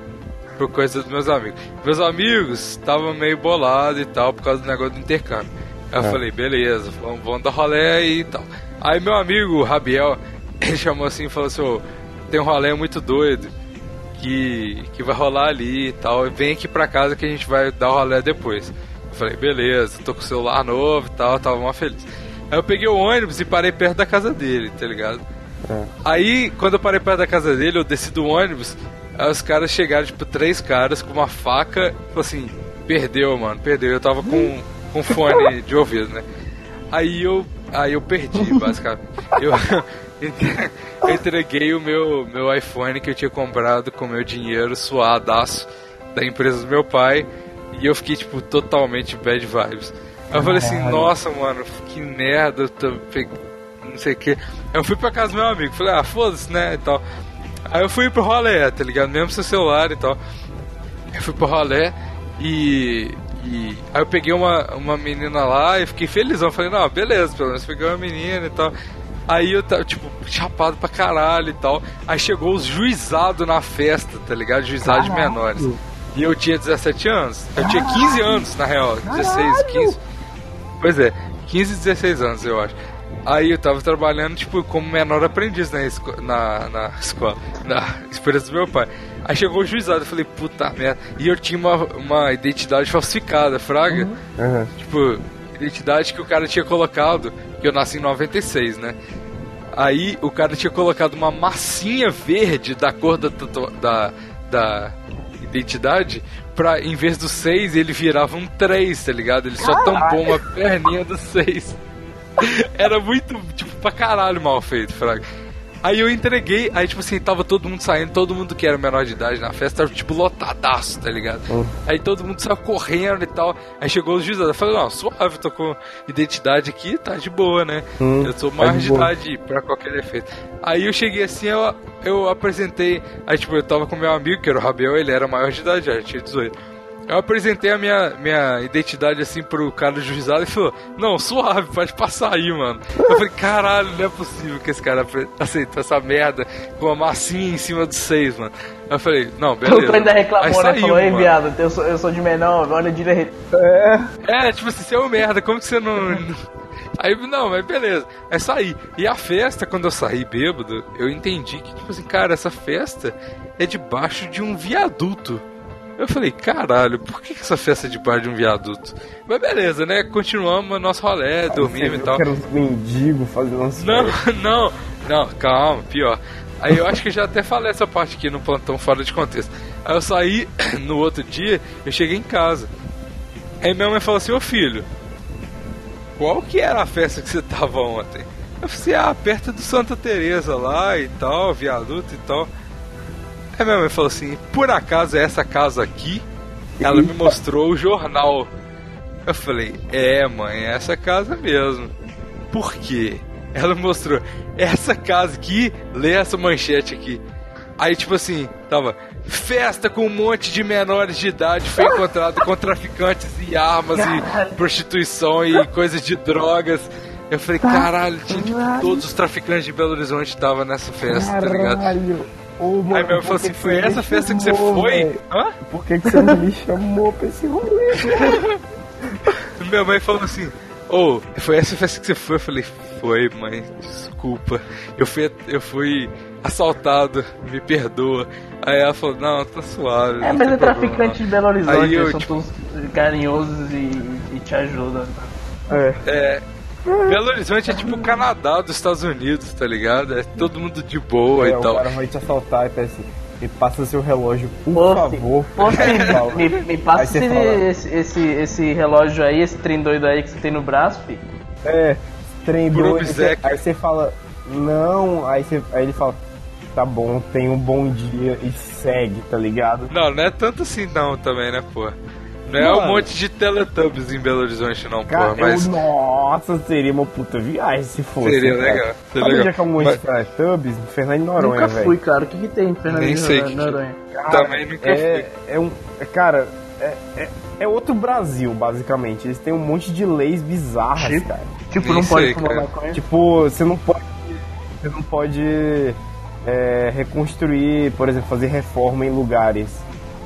pro coisa dos meus amigos. Meus amigos estavam meio bolados e tal, por causa do negócio do intercâmbio. Aí eu É. falei, beleza, vamos, vamos dar rolé aí e tal. Aí meu amigo, Rabiel, ele chamou assim e falou assim, ô, tem um rolê muito doido que, que vai rolar ali e tal. Vem aqui pra casa que a gente vai dar o rolê depois. Eu falei, beleza, tô com o celular novo e tal, tava mó feliz. Aí eu peguei o ônibus e parei perto da casa dele, tá ligado? É. Aí, quando eu parei perto da casa dele, eu desci do ônibus, aí os caras chegaram, tipo, três caras com uma faca, tipo assim, perdeu, mano, perdeu. Eu tava com, com fone de ouvido, né? Aí eu, aí eu perdi, basicamente. Eu, eu entreguei o meu, meu iPhone que eu tinha comprado com meu dinheiro suadaço da empresa do meu pai e eu fiquei, tipo, totalmente bad vibes. Eu falei assim, nossa, mano, que merda, eu tô, não sei o que. Eu fui pra casa do meu amigo, falei, ah, foda-se, né, e tal. Aí eu fui pro rolê, tá ligado? Mesmo sem celular e tal. Eu fui pro rolê e. e aí eu peguei uma, uma menina lá e fiquei felizão. Falei, não, beleza, pelo menos peguei uma menina e tal. Aí eu tava, tipo, chapado pra caralho e tal. Aí chegou os juizados na festa, tá ligado? Juizados de menores. E eu tinha 17 anos. Eu tinha 15 anos, na real. 16, 15. Pois é, 15, 16 anos, eu acho. Aí eu tava trabalhando, tipo, como menor aprendiz na, esco na, na escola, na experiência do meu pai. Aí chegou o juizado, eu falei, puta merda. E eu tinha uma, uma identidade falsificada, fraga. Aham. Tipo, identidade que o cara tinha colocado, que eu nasci em 96, né? Aí o cara tinha colocado uma massinha verde da cor da, da, da identidade, pra em vez do 6 ele virava um 3, tá ligado? Ele só tampou uma perninha do 6. Era muito, tipo, pra caralho mal feito, fraga. Aí eu entreguei, aí tipo assim, tava todo mundo saindo, todo mundo que era menor de idade na festa tava tipo lotadaço, tá ligado? Aí todo mundo saiu correndo e tal. Aí chegou os juízes, eu falei, não, suave, tô com identidade aqui, tá de boa, né? Hum, eu sou tá maior de de idade pra qualquer efeito. Aí eu cheguei assim, eu, eu apresentei, aí tipo, eu tava com meu amigo, que era o Rabel, ele era maior de idade, já tinha 18. Eu apresentei a minha, minha identidade assim pro cara do juizado e falou: Não, suave, pode passar aí, mano. Eu falei: Caralho, não é possível que esse cara aceitou essa merda com uma massinha em cima do seis, mano. Eu falei: Não, O beleza. doutor ainda reclamou, né? Falou, ei, viado, eu sou, eu sou de menor, olha direito. É, tipo assim, você é um merda, como que você não- Aí, não, mas beleza. É sair. E a festa, quando eu saí bêbado, eu entendi que, tipo assim, cara, essa festa é debaixo de um viaduto. Eu falei, caralho, por que essa festa é debaixo de um viaduto? Mas beleza, né? Continuamos nosso rolê, dormimos e tal. Eu quero uns mendigos fazendo uns Não, não, não, calma, pior. Aí eu acho que eu já até falei essa parte aqui no plantão fora de contexto. Aí eu saí no outro dia, eu cheguei em casa. Aí minha mãe falou assim, ô filho, qual que era a festa que você tava ontem? Eu falei, ah, perto do Santa Teresa lá e tal, viaduto e tal. Aí minha mãe falou assim, por acaso é essa casa aqui? Ela me mostrou o jornal. Eu falei, é mãe, é essa casa mesmo. Por quê? Ela me mostrou essa casa aqui, lê essa manchete aqui. Aí, tipo assim, tava festa com um monte de menores de idade foi encontrado com traficantes e armas e prostituição e coisas de drogas. Eu falei, caralho, tinha tipo, todos os traficantes de Belo Horizonte estavam nessa festa, tá ligado? Ô, mano, Aí minha mãe por falou assim, foi essa festa que você foi? Hã? Por que, que você não me chamou pra esse rolê? Minha mãe falou assim: Ô, foi essa festa que você foi? Eu falei: Foi, mãe, desculpa. Eu fui, eu fui assaltado, me perdoa. Aí ela falou: Não, tá suave. É, mas é traficante não." de Belo Horizonte, Aí eu, eles são tipo- todos carinhosos e, e te ajudam. É. É. Belo Horizonte é tipo o Canadá dos Estados Unidos, tá ligado? É todo mundo de boa É, e o tal. cara vai te assaltar e tá assim, me passa seu relógio, por Pô, favor. Pô, filho, me, me passa esse, esse, esse, esse relógio aí, esse trem doido aí que você tem no braço, filho. É, trem Por doido, aí você-. Aí você fala, não, aí, você, aí ele fala, tá bom, tenha um bom dia e segue, tá ligado? Não, não é tanto assim não também, né, pô? Não é um Mano. monte de Teletubbies em Belo Horizonte, não, Cara, pô. Mas eu, nossa, seria uma puta viagem se fosse. Seria cara. legal, seria Sabe legal. onde é que é um monte Mas- de Teletubbies? Fernando de Noronha, Nunca velho. fui, cara. O que, que tem em Fernando Nem de sei Noronha? que Noronha? também nunca é, fui. é um. é, Cara, é, é, é outro Brasil, basicamente. Eles têm um monte de leis bizarras, Tipo? cara. Tipo, não pode sei, fumar cara. maconha. Tipo, você não pode. Você não pode é, reconstruir, por exemplo, fazer reforma em lugares.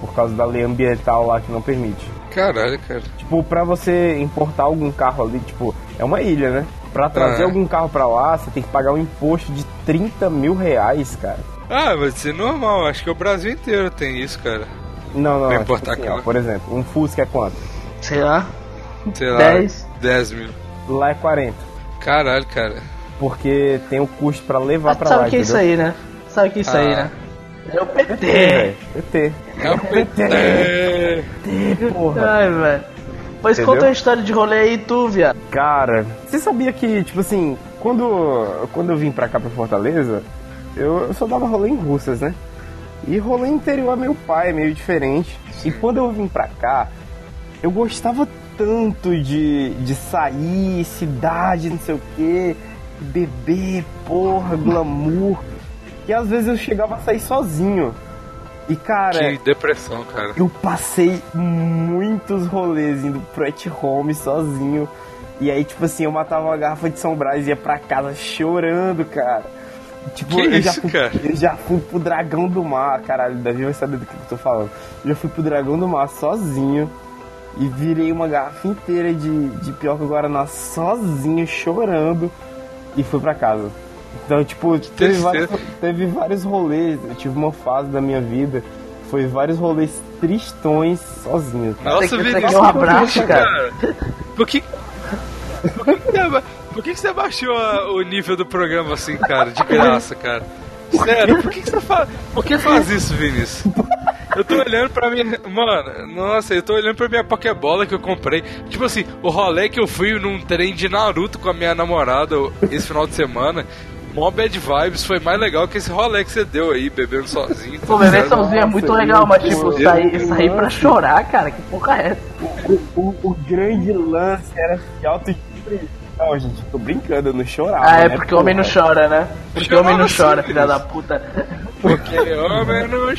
Por causa da lei ambiental lá que não permite. Caralho, cara. Tipo, pra você importar algum carro ali, tipo, é uma ilha, né? Pra trazer Ah. algum carro pra lá, você tem que pagar um imposto de 30 mil reais, cara. Ah, mas isso é normal. Acho que o Brasil inteiro tem isso, cara. Não, não, Pra não. importar tipo assim, ó, por exemplo, um Fusca é quanto? Sei lá. Sei lá, 10. 10 mil. Lá é 40. Caralho, cara. Porque tem o custo pra levar Ah, pra sabe lá, o que é isso entendeu? aí, né? Sabe o que é isso aí, Ah. né? É o PT. velho. PT. É o PT. Porra. Ai, velho. Pois Entendeu? conta uma história de rolê aí, tu, viado. Cara, você sabia que, tipo assim, quando, quando eu vim pra cá, pra Fortaleza, eu, eu só dava rolê em russas, né? E rolê interior é meu pai, é meio diferente. E quando eu vim pra cá, eu gostava tanto de, de sair, cidade, não sei o que, beber, porra, glamour, que às vezes eu chegava a sair sozinho. E cara, Que depressão, cara. eu passei muitos rolês indo pro at home sozinho. E aí, tipo assim, eu matava uma garrafa de São Brás e ia pra casa chorando, cara. Tipo, Que eu, já isso, fui, cara? eu já fui pro Dragão do Mar, caralho, Davi vai saber do que eu tô falando. Eu já fui pro Dragão do Mar sozinho e virei uma garrafa inteira de, de Pioca Guaraná sozinho, chorando, e fui pra casa. Então, tipo, teve vários, teve vários rolês, eu tive uma fase da minha vida, foi vários rolês tristões sozinhos. cara. Nossa, Vinícius. pegar um abraço, cara. Por que. Por que, você por que você baixou a- o nível do programa assim, cara? De graça, cara. Sério, por que, que você faz. Por que faz isso, Vinícius? Eu tô olhando pra minha. Mano, nossa, eu tô olhando pra minha Pokébola que eu comprei. Tipo assim, o rolê que eu fui num trem de Naruto com a minha namorada esse final de semana. Mó bad vibes, foi mais legal que esse rolê que você deu aí, bebendo sozinho. Pô, beber sozinho é muito legal, mas tipo, sair, sair pra chorar, cara, que porra é essa? O, o- o grande lance era se autoestima. Não, gente, tô brincando, eu não chorava. Ah, é né, porque o homem não chora, né? Porque Chora homem não chora, filha da puta. Porque homem não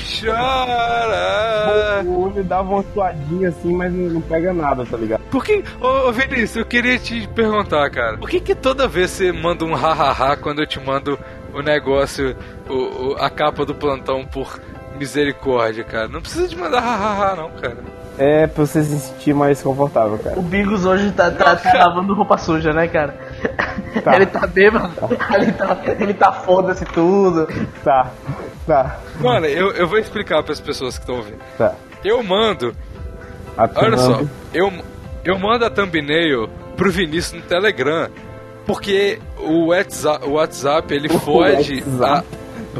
chora. O olho dava uma suadinha assim, mas não, não pega nada, tá ligado? Por que, ô, ô Vinícius, eu queria te perguntar, cara. Por que que toda vez você manda um hahaha quando eu te mando o negócio, o, o- a capa do plantão por misericórdia, cara? Não precisa de mandar hahaha, não, cara. É pra você se sentir mais confortável, cara. O Bigos hoje tá, tá, tá lavando roupa suja, né, cara? Tá. Ele tá bêbado, ele tá, ele tá foda-se tudo. Tá, tá, Mano, eu, eu vou explicar pras pessoas que estão ouvindo. tá. Eu mando, olha só, eu, eu mando a thumbnail pro Vinícius no Telegram. Porque o WhatsApp, o WhatsApp ele foge a, WhatsApp.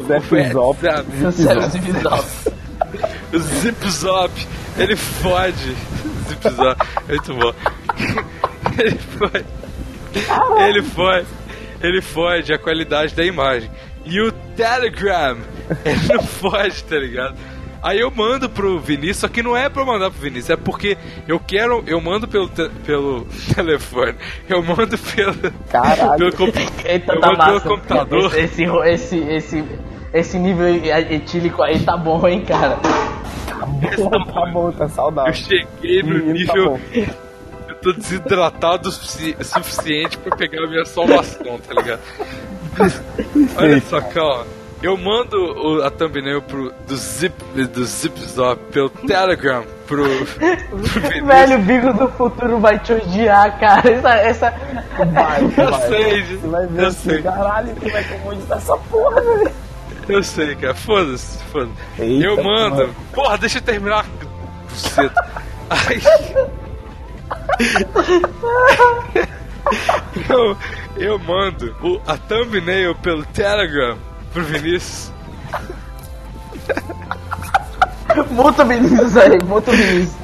Zap, zop. WhatsApp. Zip zop. O Zip Zop, ele fode. Zip Zop, muito bom. Ele fode. Ele fode. Ele fode a qualidade da imagem. E o Telegram, ele não fode, tá ligado? Aí eu mando pro Vinícius, só que não é pra eu mandar pro Vinícius, é porque eu quero, eu mando pelo, te- pelo telefone, eu mando pelo, Caralho. pelo, compu- Eita, eu tá mando pelo massa. computador. Esse, esse, esse, esse, nível etílico aí tá bom, hein, cara. tá bom, tá Eu saudável. cheguei no Menino, tá nível. bom. eu tô desidratado o sufici- suficiente pra pegar a minha salvação, tá ligado? Olha só, calma. Eu mando o- a thumbnail pro, do Zip do Zip Zop pelo Telegram pro, pro. Velho, o Bigos do futuro vai te odiar, cara. Essa, essa... Vai, Eu vai. sei, Você vai ver eu assim, sei, caralho, como é que eu vou editar essa porra, velho? eu sei, cara. Foda-se, foda-se. Eu mando. mano. Porra, deixa eu terminar. Buceta. Ai. Eu, eu mando o, a thumbnail pelo Telegram pro Vinícius. Multa o Vinícius aí, multa o Vinícius.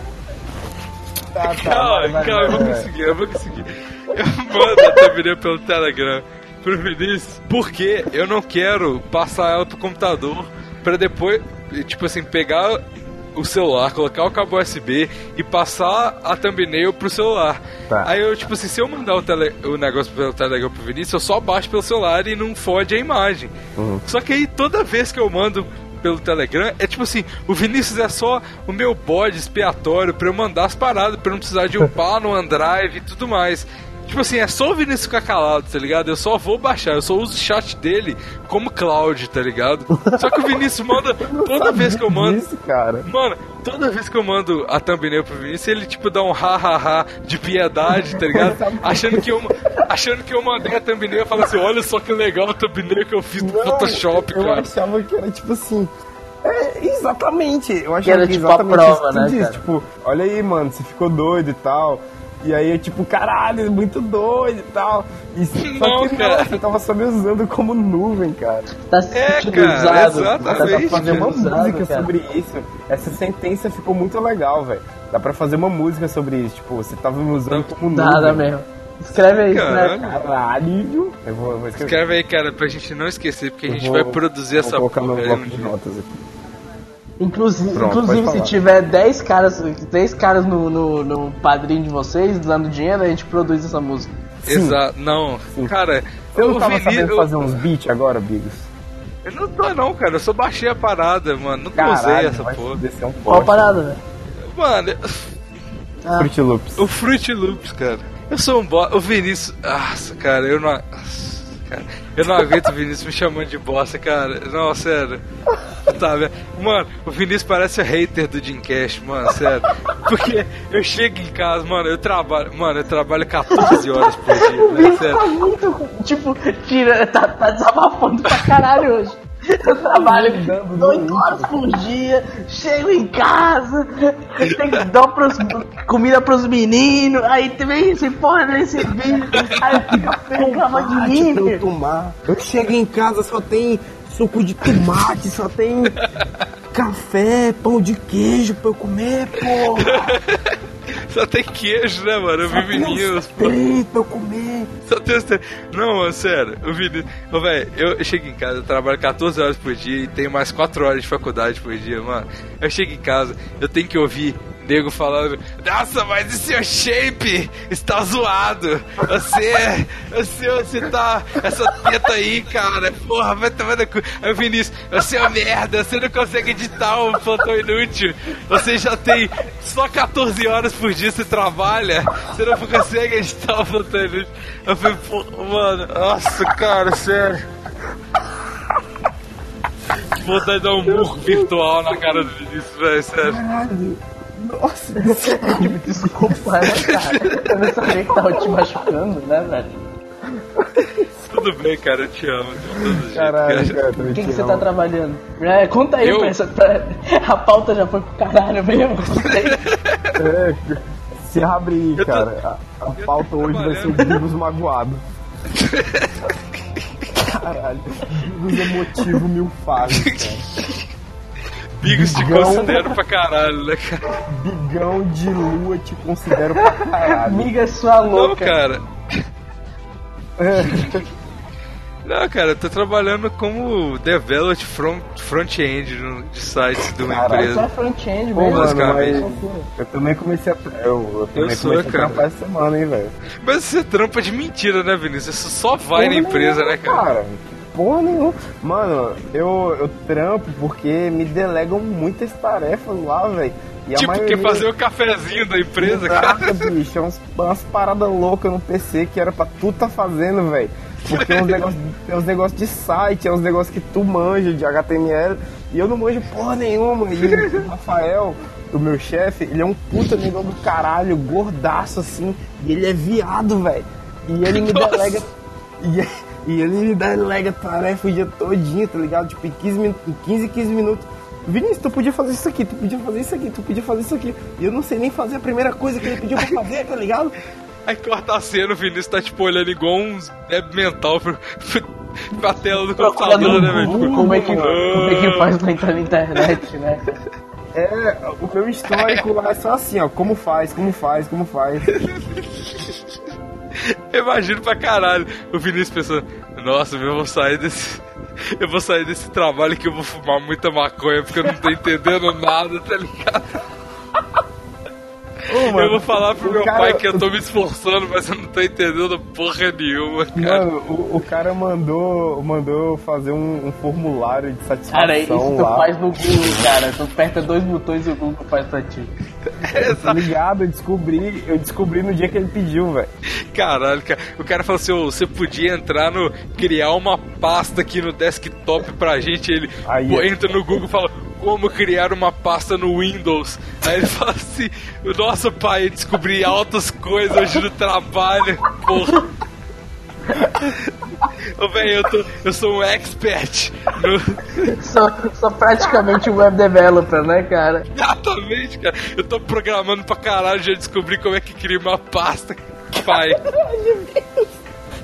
Tá, tá, Calma, vai, vai, calma, eu vai, vou vai. conseguir, eu vou conseguir. Eu mando a thumbnail pelo Telegram pro Vinícius porque eu não quero passar ela pro computador pra depois, tipo assim, pegar o celular, colocar o cabo USB e passar a thumbnail pro celular. Tá. Aí eu, tipo assim, se eu mandar o, tele, o negócio pelo Telegram pro Vinícius, eu só baixo pelo celular e não fode a imagem. Uhum. Só que aí toda vez que eu mando pelo Telegram, é tipo assim, o Vinícius é só o meu bode expiatório pra eu mandar as paradas, pra eu não precisar de upar no OneDrive e tudo mais. Tipo assim, é só o Vinícius ficar calado, tá ligado? Eu só vou baixar, eu só uso o chat dele como cloud, tá ligado? Só que o Vinícius manda, toda vez que eu mando, Isso, cara. Mano, toda vez que eu mando a thumbnail pro Vinícius, ele tipo dá um ha-ha-ha de piedade, tá ligado? achando, que eu, achando que eu mandei a thumbnail e fala assim: olha só que legal a thumbnail que eu fiz no Não, Photoshop, eu cara. achava que era tipo assim. É, exatamente. Eu achava Que era que tipo a exatamente prova, isso que tu né, cara? Tipo, olha aí, mano, você ficou doido e tal. E aí eu, tipo, caralho, muito doido e tal. E só Não, que cara. não, você tava só me usando como nuvem, cara. Tá se É, sentindo cara, usado. exatamente. Tá Dá pra fazer uma usado, música cara. sobre isso. Essa sentença ficou muito legal, velho. Dá pra fazer uma música sobre isso. Tipo, você tava me usando como nuvem. Nada mesmo. Escreve aí, Caralho. né? Caralho. Eu vou, eu vou escrever. Escreve aí, cara, pra gente não esquecer, porque a Eu gente vou- vai produzir vou essa colocar porra no aí bloco de notas aqui. Inclusive, Pronto, inclusive se tiver 10 caras, 10 caras no, no, no padrinho de vocês dando dinheiro, a gente produz essa música. Exato, não. Cara, Você não tava Vinícius- sabendo eu- fazer uns beats agora, Bigos? Eu não tô não, cara, eu só baixei a parada, mano. Nunca Caralho, usei essa porra. descer um Qual a parada, velho? Mano, Ah, Fruit Loops. o Fruit Loops, cara. Eu sou um bosta. O Vinícius. Nossa, cara, eu não. Nossa, cara, eu não aguento o Vinícius me chamando de bosta, cara. Não, sério. Tá, vendo? Mano, o Vinícius parece o hater do Cash, mano, sério. Porque eu chego em casa, mano, eu trabalho. Mano, eu trabalho 14 horas por dia, né, Vinícius sério. tá muito, tipo, tira, tá, tá desabafando pra caralho hoje. Eu trabalho 8 muito. horas por dia, chego em casa, tem que dar pros, comida pros meninos, aí também esse porra desse vídeo, aí fica reclamando de mim, eu. Eu chego em casa, só tem suco de tomate, só tem café, pão de queijo pra eu comer, porra. Só tem queijo, né, mano? Eu Só vi tem uns meninos. trem pra eu comer. Só tem os tre- Não, mano, sério, o Vinícius. Ô, velho, eu chego em casa, eu trabalho 14 horas por dia e tenho mais 4 horas de faculdade por dia, mano. Eu chego em casa, eu tenho que ouvir nego falando: Nossa, mas esse seu shape está zoado. Você, você, você tá. Essa teta aí, cara, porra, vai tomar no cu. Aí o Vinícius, você é um merda, você não consegue editar um plantão inútil. Você já tem só 14 horas por dia você trabalha, você não consegue editar um plantão inútil. Eu falei, pô, mano, nossa, cara, sério. Vontade de dar um murro virtual na cara do Vinícius, velho, sério. Caralho. Nossa, Tipo, desculpa, né, cara? Eu não sabia que tava te machucando, né, velho? Tudo bem, cara, eu te amo. De todo jeito, caralho, cara. O que, que você tá trabalhando? É, conta aí, Eu? pensa, tá- a pauta já foi pro caralho mesmo. É, se abre aí, tô- cara. A, a pauta hoje vai ser Bigos magoado. Caralho, Bigos emotivo mil fases, cara. Bigos te Bigão. considero pra caralho, né, cara? Bigão de lua te considero pra caralho. Amiga sua Não, louca. cara. É. Não, cara, eu tô trabalhando como developer front, front-end de sites de uma Caralho, Isso é empresa. front-end mesmo. mano, basicamente. mas eu também comecei a. Eu, eu também sou, comecei cara. a trampar essa semana, hein, velho. Mas você trampa de mentira, né, Vinícius? Você só vai na Porra empresa, nenhuma, né, cara? Porra nenhuma. Mano, eu, eu trampo porque me delegam muitas tarefas lá, velho. E Tipo, maioria... quer fazer o cafezinho da empresa, cara? Exato, bicho. É uns, umas paradas loucas no PC que era pra tu tá fazendo, velho. Porque tem uns negócios tem uns negócios de site, é uns negócios que tu manja de HTML. E eu não manjo porra nenhuma. E o Rafael, o meu chefe, ele é um puta negão do caralho, gordaço assim. E ele é viado, velho. E ele me Nossa. delega. E, e ele me delega tarefa o dia todinho, tá ligado? Tipo, em 15, min- em 15, 15 minutos. Vinícius, tu podia fazer isso aqui, tu podia fazer isso aqui, tu podia fazer isso aqui. E eu não sei nem fazer a primeira coisa que ele pediu pra fazer, tá ligado? Aí corta a cena, o Vinícius tá, tipo, olhando igual um débil mental pro, pro, pra tela do computador, né, velho? Tipo, como é que, como é que faz pra entrar na internet, né? É, o meu histórico lá é só assim, ó, como faz, como faz, como faz. Eu imagino pra caralho o Vinícius pensando, nossa, eu vou sair desse. Eu vou sair desse trabalho que eu vou fumar muita maconha porque eu não tô entendendo nada, tá ligado? Eu vou falar pro o meu cara- pai que eu tô me esforçando, mas eu não tô entendendo porra nenhuma, cara. Mano, o, o cara mandou, mandou fazer um, um formulário de satisfação Cara, isso tu lá. faz no Google, cara. Tu aperta dois botões e o Google faz pra ti. Tá ligado? Eu descobri, eu descobri no dia que ele pediu, velho. Caralho, cara. O cara falou assim: "Ô, você podia entrar no. criar uma pasta aqui no desktop pra gente. Ele Aí, pô, ó. entra no Google e fala. Como criar uma pasta no Windows? Aí ele fala assim: Nossa, pai, descobri altas coisas hoje no trabalho. Porra. Ô, velho, eu, tô- eu sou um expert no. Sou, sou praticamente um web developer, né, cara? Exatamente, cara. Eu tô programando pra caralho, já descobri como é que cria uma pasta. Pai.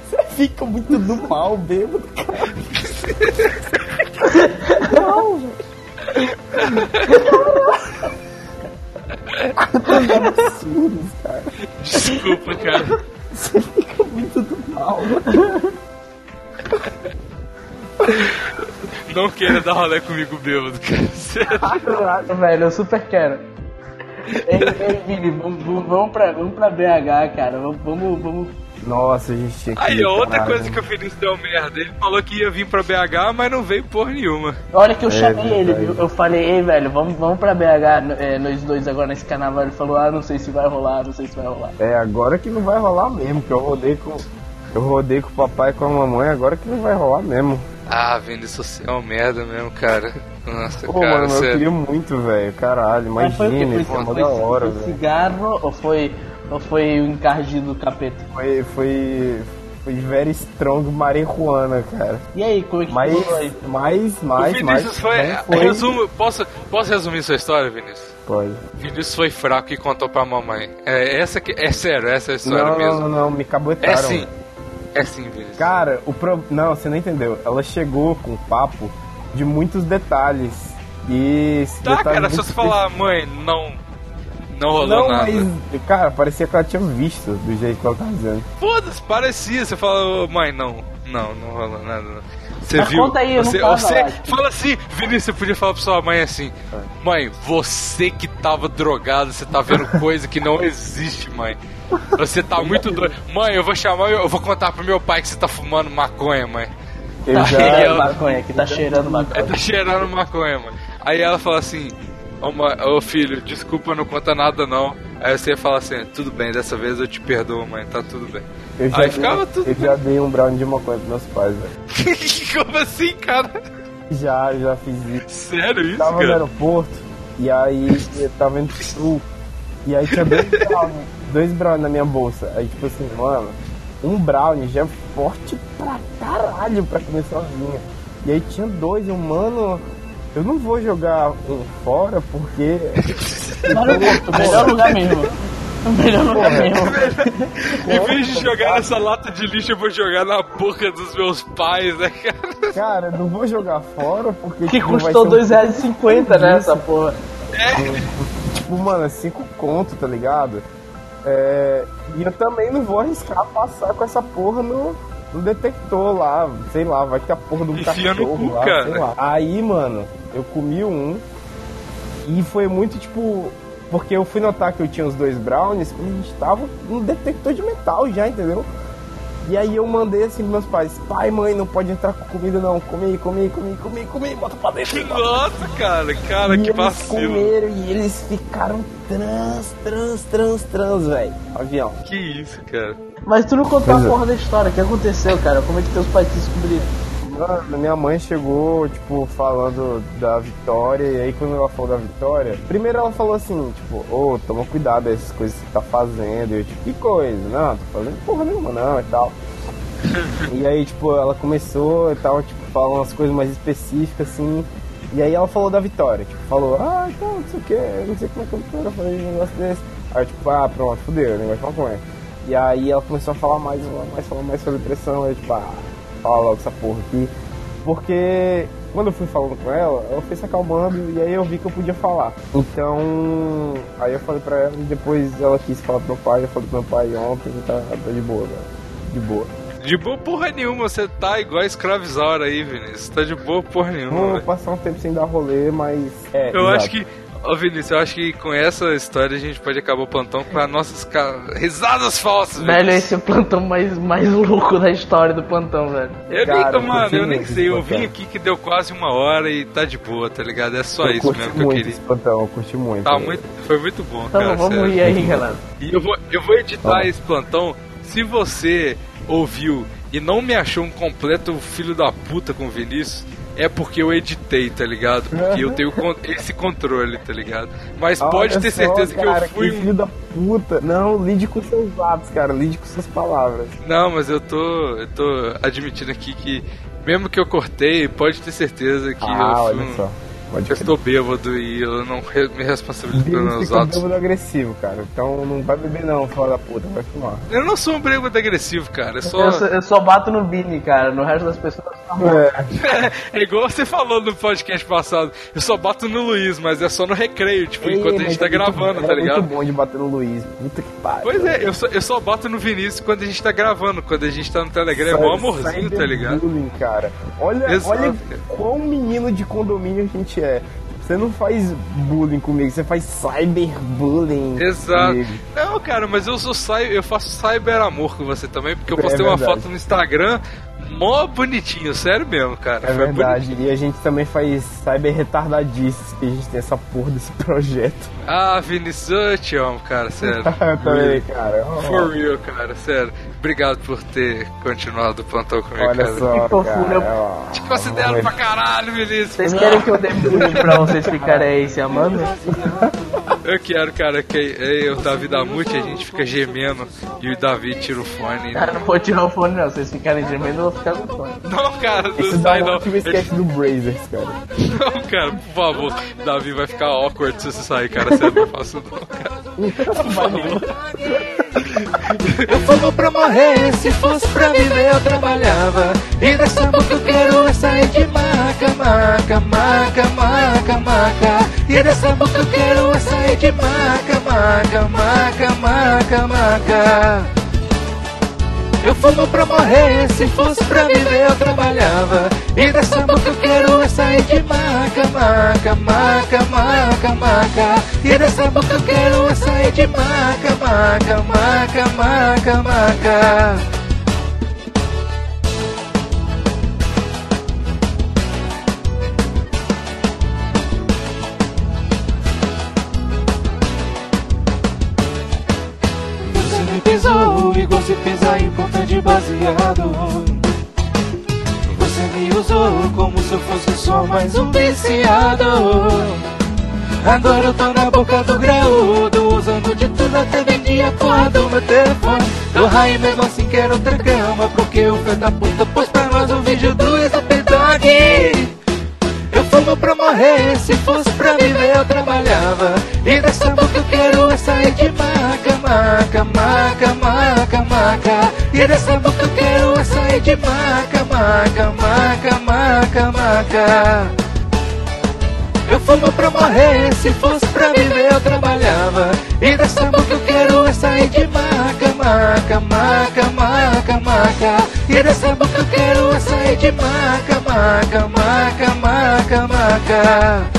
Você fica muito do mal, bêbado, cara. Não, velho. Absurdos, cara. Desculpa, cara. Você fica muito do mal. Não queira dar rolê comigo bêbado, cara. Caraca, velho, eu super quero. Ei, ei, Vini, vamos, vamos, vamos pra, vamos pra BH, cara. Vamos, vamos, vamos. Nossa, a gente tinha que. Aí, outra caralho. coisa que o Vinícius deu merda. Ele falou que ia vir pra BH, mas não veio porra nenhuma. Olha que eu chamei ele, viu? Eu falei, ei, velho, vamos, vamos pra BH, é, nós dois agora nesse carnaval. Ele falou, ah, não sei se vai rolar, não sei se vai rolar. É, agora que não vai rolar mesmo, que eu rodei com. Eu rodei com o papai e com a mamãe, agora que não vai rolar mesmo. Ah, Vinícius, você é um merda mesmo, cara. Nossa, Pô, cara, mano, eu sério. queria muito, velho. Caralho, Mas foi imagina, isso é Foi, mó foi, da hora, foi velho. cigarro ou foi, ou foi o encardido do capeta? Foi, foi, foi very strong marihuana, cara. E aí, como é que Mas, ficou aí? mais, O mais, Vinícius mais. foi. não foi. Resumo, posso, posso resumir sua história, Vinícius? Pode. Vinícius foi fraco e contou pra mamãe. É, essa que, é sério, essa é a história Não, mesmo. não, não, me cabotaram. É sim. É sim, Vinícius. Cara, o pro... Não, você não entendeu. Ela chegou com um papo de muitos detalhes. E. Tá, detalhe cara, se você falar, mãe, não. Não rolou Não, nada. mas. Cara, parecia que ela tinha visto do jeito que ela tá dizendo. Foda-se, parecia. Você fala, "Ô, mãe, não. Não, não rolou nada. não." Você Mas viu? conta aí, você, tava você lá. fala assim, Vinícius, você podia falar pra sua mãe assim: Mãe, você que tava drogado, você tá vendo coisa que não existe, mãe. Você tá muito doido. Mãe, eu vou chamar, eu vou contar pro meu pai que você tá fumando maconha, mãe. Eu Tá já. cheirando maconha, que tá cheirando maconha. Tá cheirando maconha, mano. Aí ela fala assim: Ô, filho, desculpa, não conta nada não. Aí você fala assim: Tudo bem, dessa vez eu te perdoo, mãe, tá tudo bem. Eu Aí dei, ficava tudo eu já dei um brownie de maconha pros meus pais, velho. Como assim, cara? Já, já fiz isso. Sério isso, Tava no cara? aeroporto e aí eu tava indo pro sul. E aí tinha dois brownies, dois brownies na minha bolsa. Aí tipo assim, mano, um brownie já é forte pra caralho pra comer sozinha. E aí tinha dois, eu, mano, eu não vou jogar um fora porque. Aeroporto, melhor lugar mesmo. O melhor lugar mesmo. Em vez de jogar nessa lata de lixo, eu vou jogar na boca dos meus pais, né, cara? Cara, não vou jogar fora porque. Que tipo, custou ser um R$2,50, né, essa porra. Tipo, mano, é 5 conto, tá ligado? É, e eu também não vou arriscar passar com essa porra no, no detector lá, sei lá, vai que a porra do Enfia no cachorro cu, lá, cara. sei lá. Aí, mano, eu comi um e foi muito tipo. Porque eu fui notar que eu tinha os dois brownies quando a gente tava no detector de metal já, entendeu? E aí eu mandei assim pros meus pais, pai, mãe, não pode entrar com comida não, come aí, come aí, come aí, come aí, come aí, bota pra dentro. bota Nossa, cara, cara, e que eles vacilo. comeram e eles ficaram trans, trans, trans, trans, velho. Avião. Que isso, cara. Mas tu não contou Pois a é. porra da história. O que aconteceu, cara? Como é que teus pais descobriram? Mano, minha mãe chegou, tipo, falando da Vitória, e aí quando ela falou da Vitória, primeiro ela falou assim, tipo, ô, toma cuidado essas coisas que tá fazendo. E eu, tipo, que coisa? Não, tô fazendo porra nenhuma não e tal. E aí, tipo, ela começou e tal, tipo, falando umas coisas mais específicas, assim. E aí ela falou da Vitória, tipo, falou, ah, então, não sei o que, não sei como é que a Vitória faz um negócio desse. Aí tipo, ah, pronto, fudeu, negócio de maconha. E aí ela começou a falar mais, falar mais, falar mais sobre pressão, aí tipo, ah, fala logo essa porra aqui. Porque quando eu fui falando com ela, ela foi se acalmando e aí eu vi que eu podia falar. Então, aí eu falei pra ela e depois ela quis falar pro meu pai, eu falei pro meu pai ontem tá, tá de boa, velho. De boa. De boa porra nenhuma, você tá igual a escravizaura aí, Vinícius. Tá de boa porra nenhuma, Vou passar um tempo sem dar rolê, mas. É, Eu exato. acho que. Ô Vinícius, eu acho que com essa história a gente pode acabar o plantão com as nossas ca... risadas falsas, Velho, Vinícius. esse é o plantão mais, mais louco da história do plantão, velho. Eu Cara, nem, mano, curti eu nem sei. Eu vim aqui que deu quase uma hora e tá de boa, tá ligado? É só eu isso mesmo que eu queria. esse plantão, eu curti muito. Tá muito, foi muito bom, Então cara. vamos sério. ir aí, galera. E eu vou, eu vou editar Vamos. esse plantão. Se você ouviu e não me achou um completo filho da puta com o Vinícius, é porque eu editei, tá ligado? Porque eu tenho con- esse controle, tá ligado? Mas pode Olha ter só, certeza que cara, eu fui que filho da puta. Não, lide com seus atos, cara. Lide com suas palavras. Não, mas eu tô. Eu tô admitindo aqui que, mesmo que eu cortei, pode ter certeza que ah, eu olha fui um- só. Pode Eu estou bêbado e eu não re- me responsabilizo pelos meus atos. bêbado agressivo, cara. Então não vai beber não, fala da puta, vai fumar. Eu não sou um bêbado agressivo, cara. Eu sou. Eu, só- eu só bato no Vini, cara. No resto das pessoas. É. É igual você falou no podcast passado. Eu só bato no Luiz, mas é só no recreio, tipo, Ei, enquanto a gente tá é gravando, era tá ligado? muito bom de bater no Luiz. Puta que pariu. Pois é, eu só, eu só bato no Vinícius quando a gente tá gravando. Quando a gente tá no Telegram, é mó amorzinho, tá ligado? Bullying, cara. Olha, Exato, olha cara. quão menino de condomínio a gente é. Você não faz bullying comigo, você faz cyberbullying. Exato. comigo. Não, cara, mas eu sou eu faço cyber amor com você também, porque eu É postei uma verdade. foto no Instagram mó bonitinho, sério mesmo, cara. É Foi verdade. E a gente também faz cyber retardadices, que a gente tem essa porra desse projeto. Ah, Vinícius, eu te amo, cara, sério. Eu também, cara. Oh, For real, cara, sério. Obrigado por ter continuado o plantão comigo, Olha cara. só, Que fofura. cara. ó. Te considero pra caralho, Vinícius. Vocês querem que eu dê bullying pra vocês ficarem aí se amando? Eu quero, cara, que eu, o Davi da Mute, a gente fica gemendo e o Davi tira o fone. Cara, não vou tirar o fone, não. Se vocês ficarem gemendo, eu vou ficar com o fone. Não, cara, não Esse dá sai um não. ótimo sketch do Brazers, cara. Não, cara, por favor. Davi vai ficar awkward se você sair, cara. Sério, não faço não, cara. Eu fumo pra morrer, se fosse pra viver eu trabalhava. E dessa boca eu quero é sair de maca, maca, maca, maca, maca. E dessa boca eu quero é sair de maca, maca, maca, maca, maca. Eu fumo pra morrer, se fosse pra viver eu trabalhava. E dessa boca eu quero é sair de maca, maca, maca, maca, maca. E dessa boca eu quero é sair de maca, maca, maca, maca, maca. Pisar em ponta de baseado. Você me usou como se eu fosse só mais um viciado. Agora eu tô na boca do graúdo, usando de tudo até vendi a porra do meu telefone. Tô raio mesmo assim quero outra cama, porque o filho da puta pôs pra nós um vídeo do Dogg. Eu fumo pra morrer, se fosse pra viver eu trabalhava. E dessa boca eu quero é sair de maca, maca, maca, maca, maca. E dessa boca eu quero é sair de maca, maca, maca, maca, maca. Eu fumo pra morrer, se fosse pra viver eu trabalhava. E dessa boca eu quero é sair de maca, maca, maca, maca, maca. E dessa boca eu quero é sair de maca, maca, maca, maca, maca.